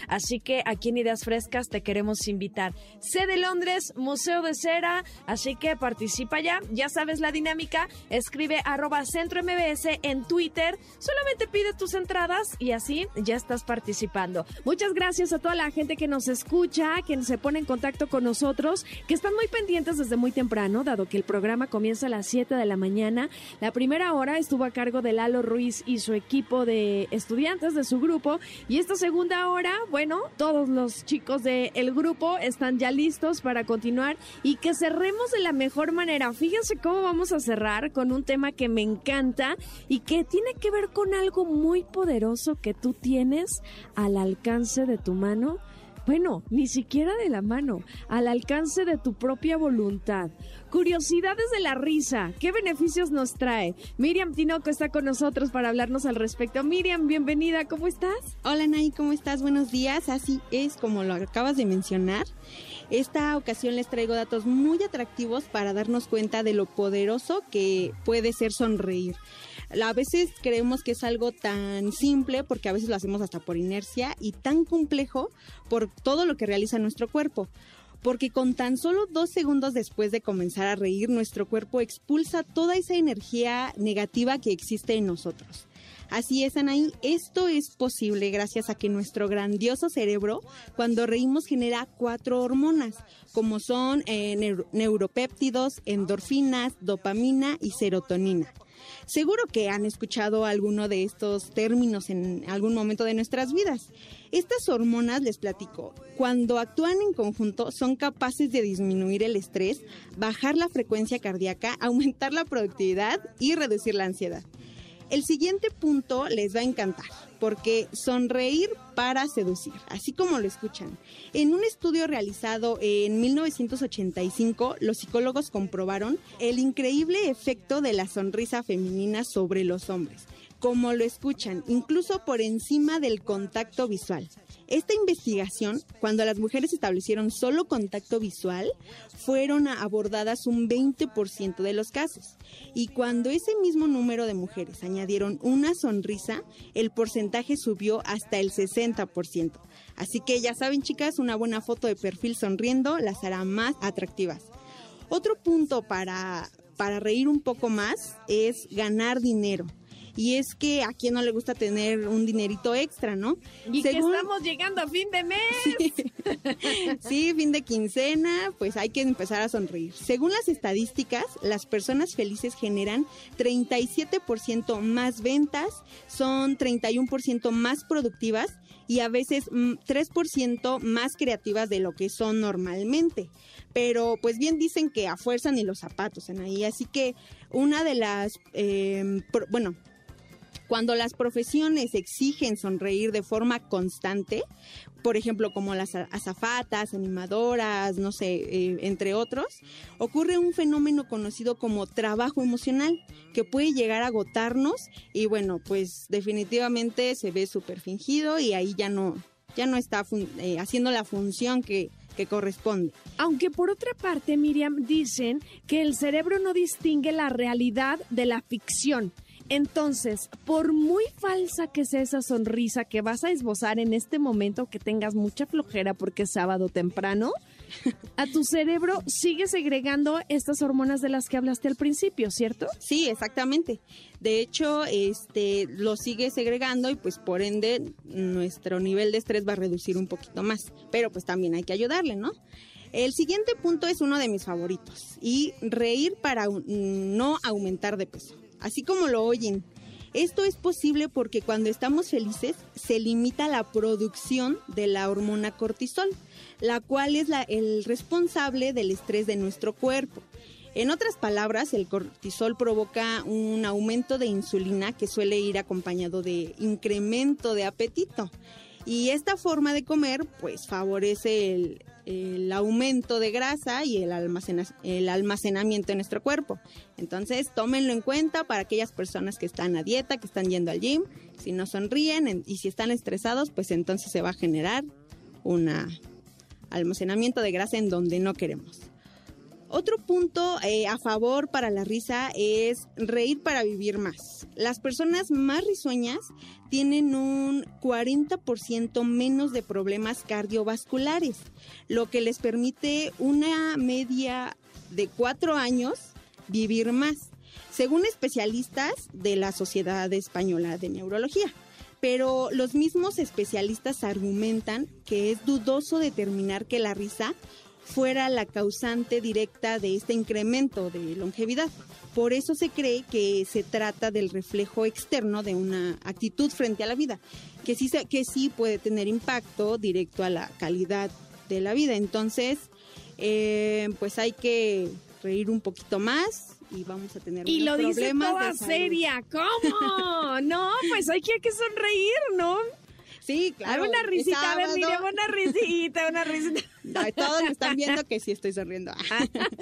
Así que aquí en Ideas Frescas te queremos invitar. Sede Londres, Museo de Cera, así que participa ya. Ya sabes la dinámica. Escribe arroba centro MBS en Twitter. Solamente pide tus entradas y así ya estás participando. Muchas gracias a toda la gente que nos escucha, que se pone en contacto con nosotros, que están muy pendientes desde muy temprano, dado que el programa comienza a las 7 de la mañana. La primera hora estuvo a cargo de Lalo Ruiz y su equipo de estudiantes de su grupo. Y esta segunda hora, bueno, todos los chicos del grupo están ya listos para continuar y que cerremos de la mejor manera. Fíjense cómo vamos a cerrar con un tema que me encanta y que tiene que ver con algo muy poderoso que tú tienes al alcance de tu mano. Bueno, ni siquiera de la mano, al alcance de tu propia voluntad. Curiosidades de la risa, ¿qué beneficios nos trae? Miriam Tinoco está con nosotros para hablarnos al respecto. Miriam, bienvenida, ¿cómo estás? Hola Nay, ¿cómo estás? Buenos días. Así es como lo acabas de mencionar. Esta ocasión les traigo datos muy atractivos para darnos cuenta de lo poderoso que puede ser sonreír. A veces creemos que es algo tan simple porque a veces lo hacemos hasta por inercia y tan complejo por todo lo que realiza nuestro cuerpo. Porque con tan solo dos segundos después de comenzar a reír, nuestro cuerpo expulsa toda esa energía negativa que existe en nosotros. Así es, Anaí, esto es posible gracias a que nuestro grandioso cerebro, cuando reímos, genera cuatro hormonas, como son eh, neuropéptidos, endorfinas, dopamina y serotonina. Seguro que han escuchado alguno de estos términos en algún momento de nuestras vidas. Estas hormonas, les platico, cuando actúan en conjunto son capaces de disminuir el estrés, bajar la frecuencia cardíaca, *laughs* aumentar la productividad y reducir la ansiedad. El siguiente punto les va a encantar, porque sonreír para seducir, así como lo escuchan. En un estudio realizado en 1985, los psicólogos comprobaron el increíble efecto de la sonrisa femenina sobre los hombres como lo escuchan, incluso por encima del contacto visual. Esta investigación, cuando las mujeres establecieron solo contacto visual, fueron abordadas un 20% de los casos. Y cuando ese mismo número de mujeres añadieron una sonrisa, el porcentaje subió hasta el 60%. Así que ya saben, chicas, una buena foto de perfil sonriendo las hará más atractivas. Otro punto para, para reír un poco más es ganar dinero. Y es que a quien no le gusta tener un dinerito extra, ¿no? Y que estamos llegando a fin de mes. *laughs* Sí. fin de quincena, pues hay que empezar a sonreír. Según las estadísticas, las personas felices generan 37% más ventas, son 31% más productivas y a veces 3% mm, más creativas de lo que son normalmente. Pero pues bien dicen que a fuerza ni los zapatos en ahí. Así que una de las, eh, bueno, cuando las profesiones exigen sonreír de forma constante, por ejemplo, como las azafatas, animadoras, no sé, eh, entre otros, ocurre un fenómeno conocido como trabajo emocional, que puede llegar a agotarnos y bueno, pues definitivamente se ve súper fingido y ahí ya no, ya no está eh, haciendo la función que, que corresponde. Aunque por otra parte, Miriam, dicen que el cerebro no distingue la realidad de la ficción. Entonces, por muy falsa que sea esa sonrisa que vas a esbozar en este momento que tengas mucha flojera porque es sábado temprano, *laughs* a tu cerebro sigue segregando estas hormonas de las que hablaste al principio, ¿cierto? Sí, exactamente. De hecho, este lo sigue segregando y pues por ende nuestro nivel de estrés va a reducir un poquito más, pero pues también hay que ayudarle, ¿no? El siguiente punto es uno de mis favoritos y reír para no aumentar de peso así como lo oyen. Esto es posible porque cuando estamos felices se limita la producción de la hormona cortisol, la cual es el responsable del estrés de nuestro cuerpo. En otras palabras, el cortisol provoca un aumento de insulina que suele ir acompañado de incremento de apetito. Y esta forma de comer pues favorece el, el aumento de grasa y el, el almacenamiento en nuestro cuerpo. Entonces, tómenlo en cuenta para aquellas personas que están a dieta, que están yendo al gym. Si no sonríen y si están estresados, pues entonces se va a generar un almacenamiento de grasa en donde no queremos. Otro punto eh, a favor para la risa es reír para vivir más. las personas más risueñas tienen un 40% menos de problemas cardiovasculares, lo que les permite una media de cuatro años vivir más, según especialistas de la Sociedad Española de Neurología. Pero los mismos especialistas argumentan que es dudoso determinar que la risa fuera la causante directa de este incremento de longevidad. Por eso se cree que se trata del reflejo externo de una actitud frente a la vida, que sí, que sí puede tener impacto directo a la calidad de la vida. Entonces, eh, pues hay que reír un poquito más y vamos a tener Y lo dice toda seria. ¿Cómo? *laughs* No, pues hay que, hay que sonreír, ¿no? Sí, claro. Hay una risita, a ver. Miriam, una risita, una risita. *laughs* Ay, Todos me están viendo que sí estoy sonriendo.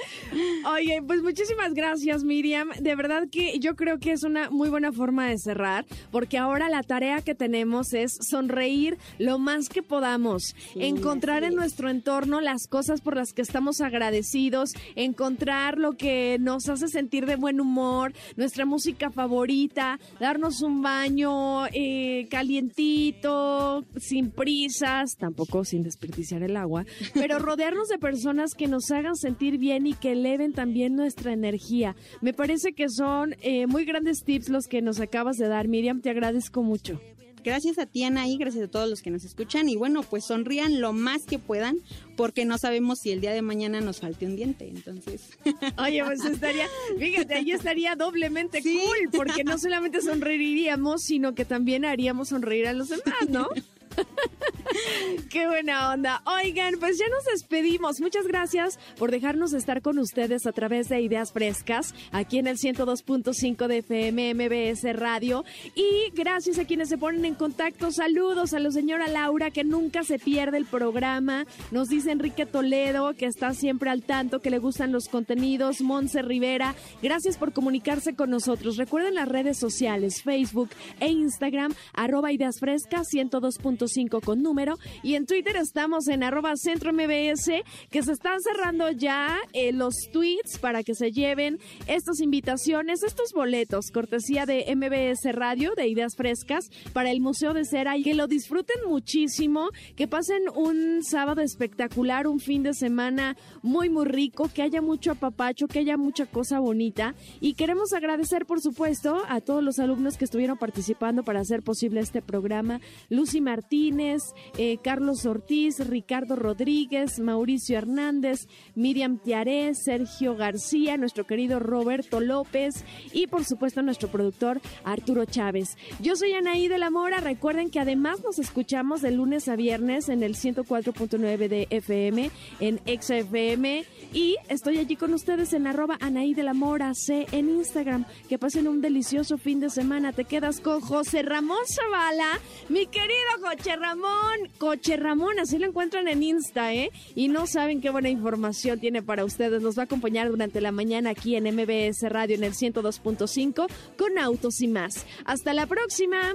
*laughs* Oye, pues muchísimas gracias, Miriam. De verdad que yo creo que es una muy buena forma de cerrar, porque ahora la tarea que tenemos es sonreír lo más que podamos, encontrar en nuestro entorno las cosas por las que estamos agradecidos, encontrar lo que nos hace sentir de buen humor, nuestra música favorita, darnos un baño eh, calientito, sin prisas, tampoco sin desperdiciar el agua, pero rodearnos de personas que nos hagan sentir bien y que eleven también nuestra energía. Me parece que son eh, muy grandes tips los que nos acabas de dar, Miriam, te agradezco mucho. Gracias a ti, Ana, y gracias a todos los que nos escuchan. Y bueno, pues sonrían lo más que puedan, porque no sabemos si el día de mañana nos falte un diente. Entonces. *laughs* Oye, pues estaría, fíjate, ahí estaría doblemente cool, porque no solamente sonreiríamos, sino que también haríamos sonreír a los demás, ¿no? *laughs* *laughs* Qué buena onda. Oigan, pues ya nos despedimos. Muchas gracias por dejarnos estar con ustedes a través de Ideas Frescas, aquí en el 102.5 de FM MBS Radio. Y gracias a quienes se ponen en contacto. Saludos a la señora Laura, que nunca se pierde el programa. Nos dice Enrique Toledo, que está siempre al tanto, que le gustan los contenidos. Monse Rivera, gracias por comunicarse con nosotros. Recuerden las redes sociales, Facebook e Instagram, arroba Ideas Frescas 102.5 con número. Y en Twitter estamos en arroba Centro MBS, que se están cerrando ya eh, los tweets para que se lleven estas invitaciones, estos boletos, cortesía de MBS Radio, de Ideas Frescas, para el Museo de Cera y que lo disfruten muchísimo, que pasen un sábado espectacular, un fin de semana muy, muy rico, que haya mucho apapacho, que haya mucha cosa bonita. Y queremos agradecer, por supuesto, a todos los alumnos que estuvieron participando para hacer posible este programa. Lucy Martínez, eh, Carlos Ortiz, Ricardo Rodríguez, Mauricio Hernández, Miriam Tiaré, Sergio García, nuestro querido Roberto López y por supuesto nuestro productor Arturo Chávez. Yo soy Anaí de la Mora, recuerden que además nos escuchamos de lunes a viernes en el 104.9 de FM, en XFM y estoy allí con ustedes en arroba Anaí de la Mora C en Instagram. Que pasen un delicioso fin de semana. Te quedas con José Ramón Zavala, mi querido Coche Ramón. Coche Ramón, así lo encuentran en Insta, ¿eh? Y no saben qué buena información tiene para ustedes. Nos va a acompañar durante la mañana aquí en MBS Radio en el 102.5 con Autos y más. Hasta la próxima.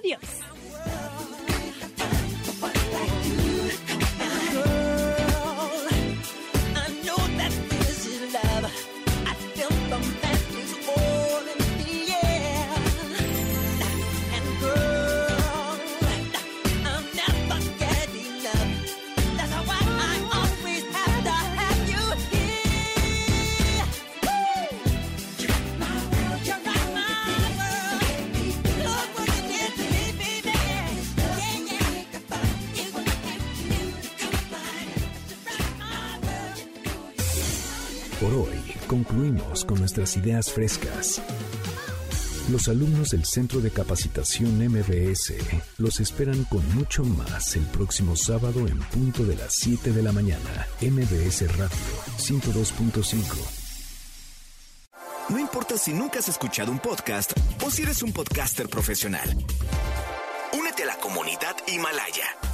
Adiós. Concluimos con nuestras ideas frescas. Los alumnos del Centro de Capacitación MBS los esperan con mucho más el próximo sábado en punto de las 7 de la mañana. MBS Radio 102.5. No importa si nunca has escuchado un podcast o si eres un podcaster profesional. Únete a la comunidad Himalaya.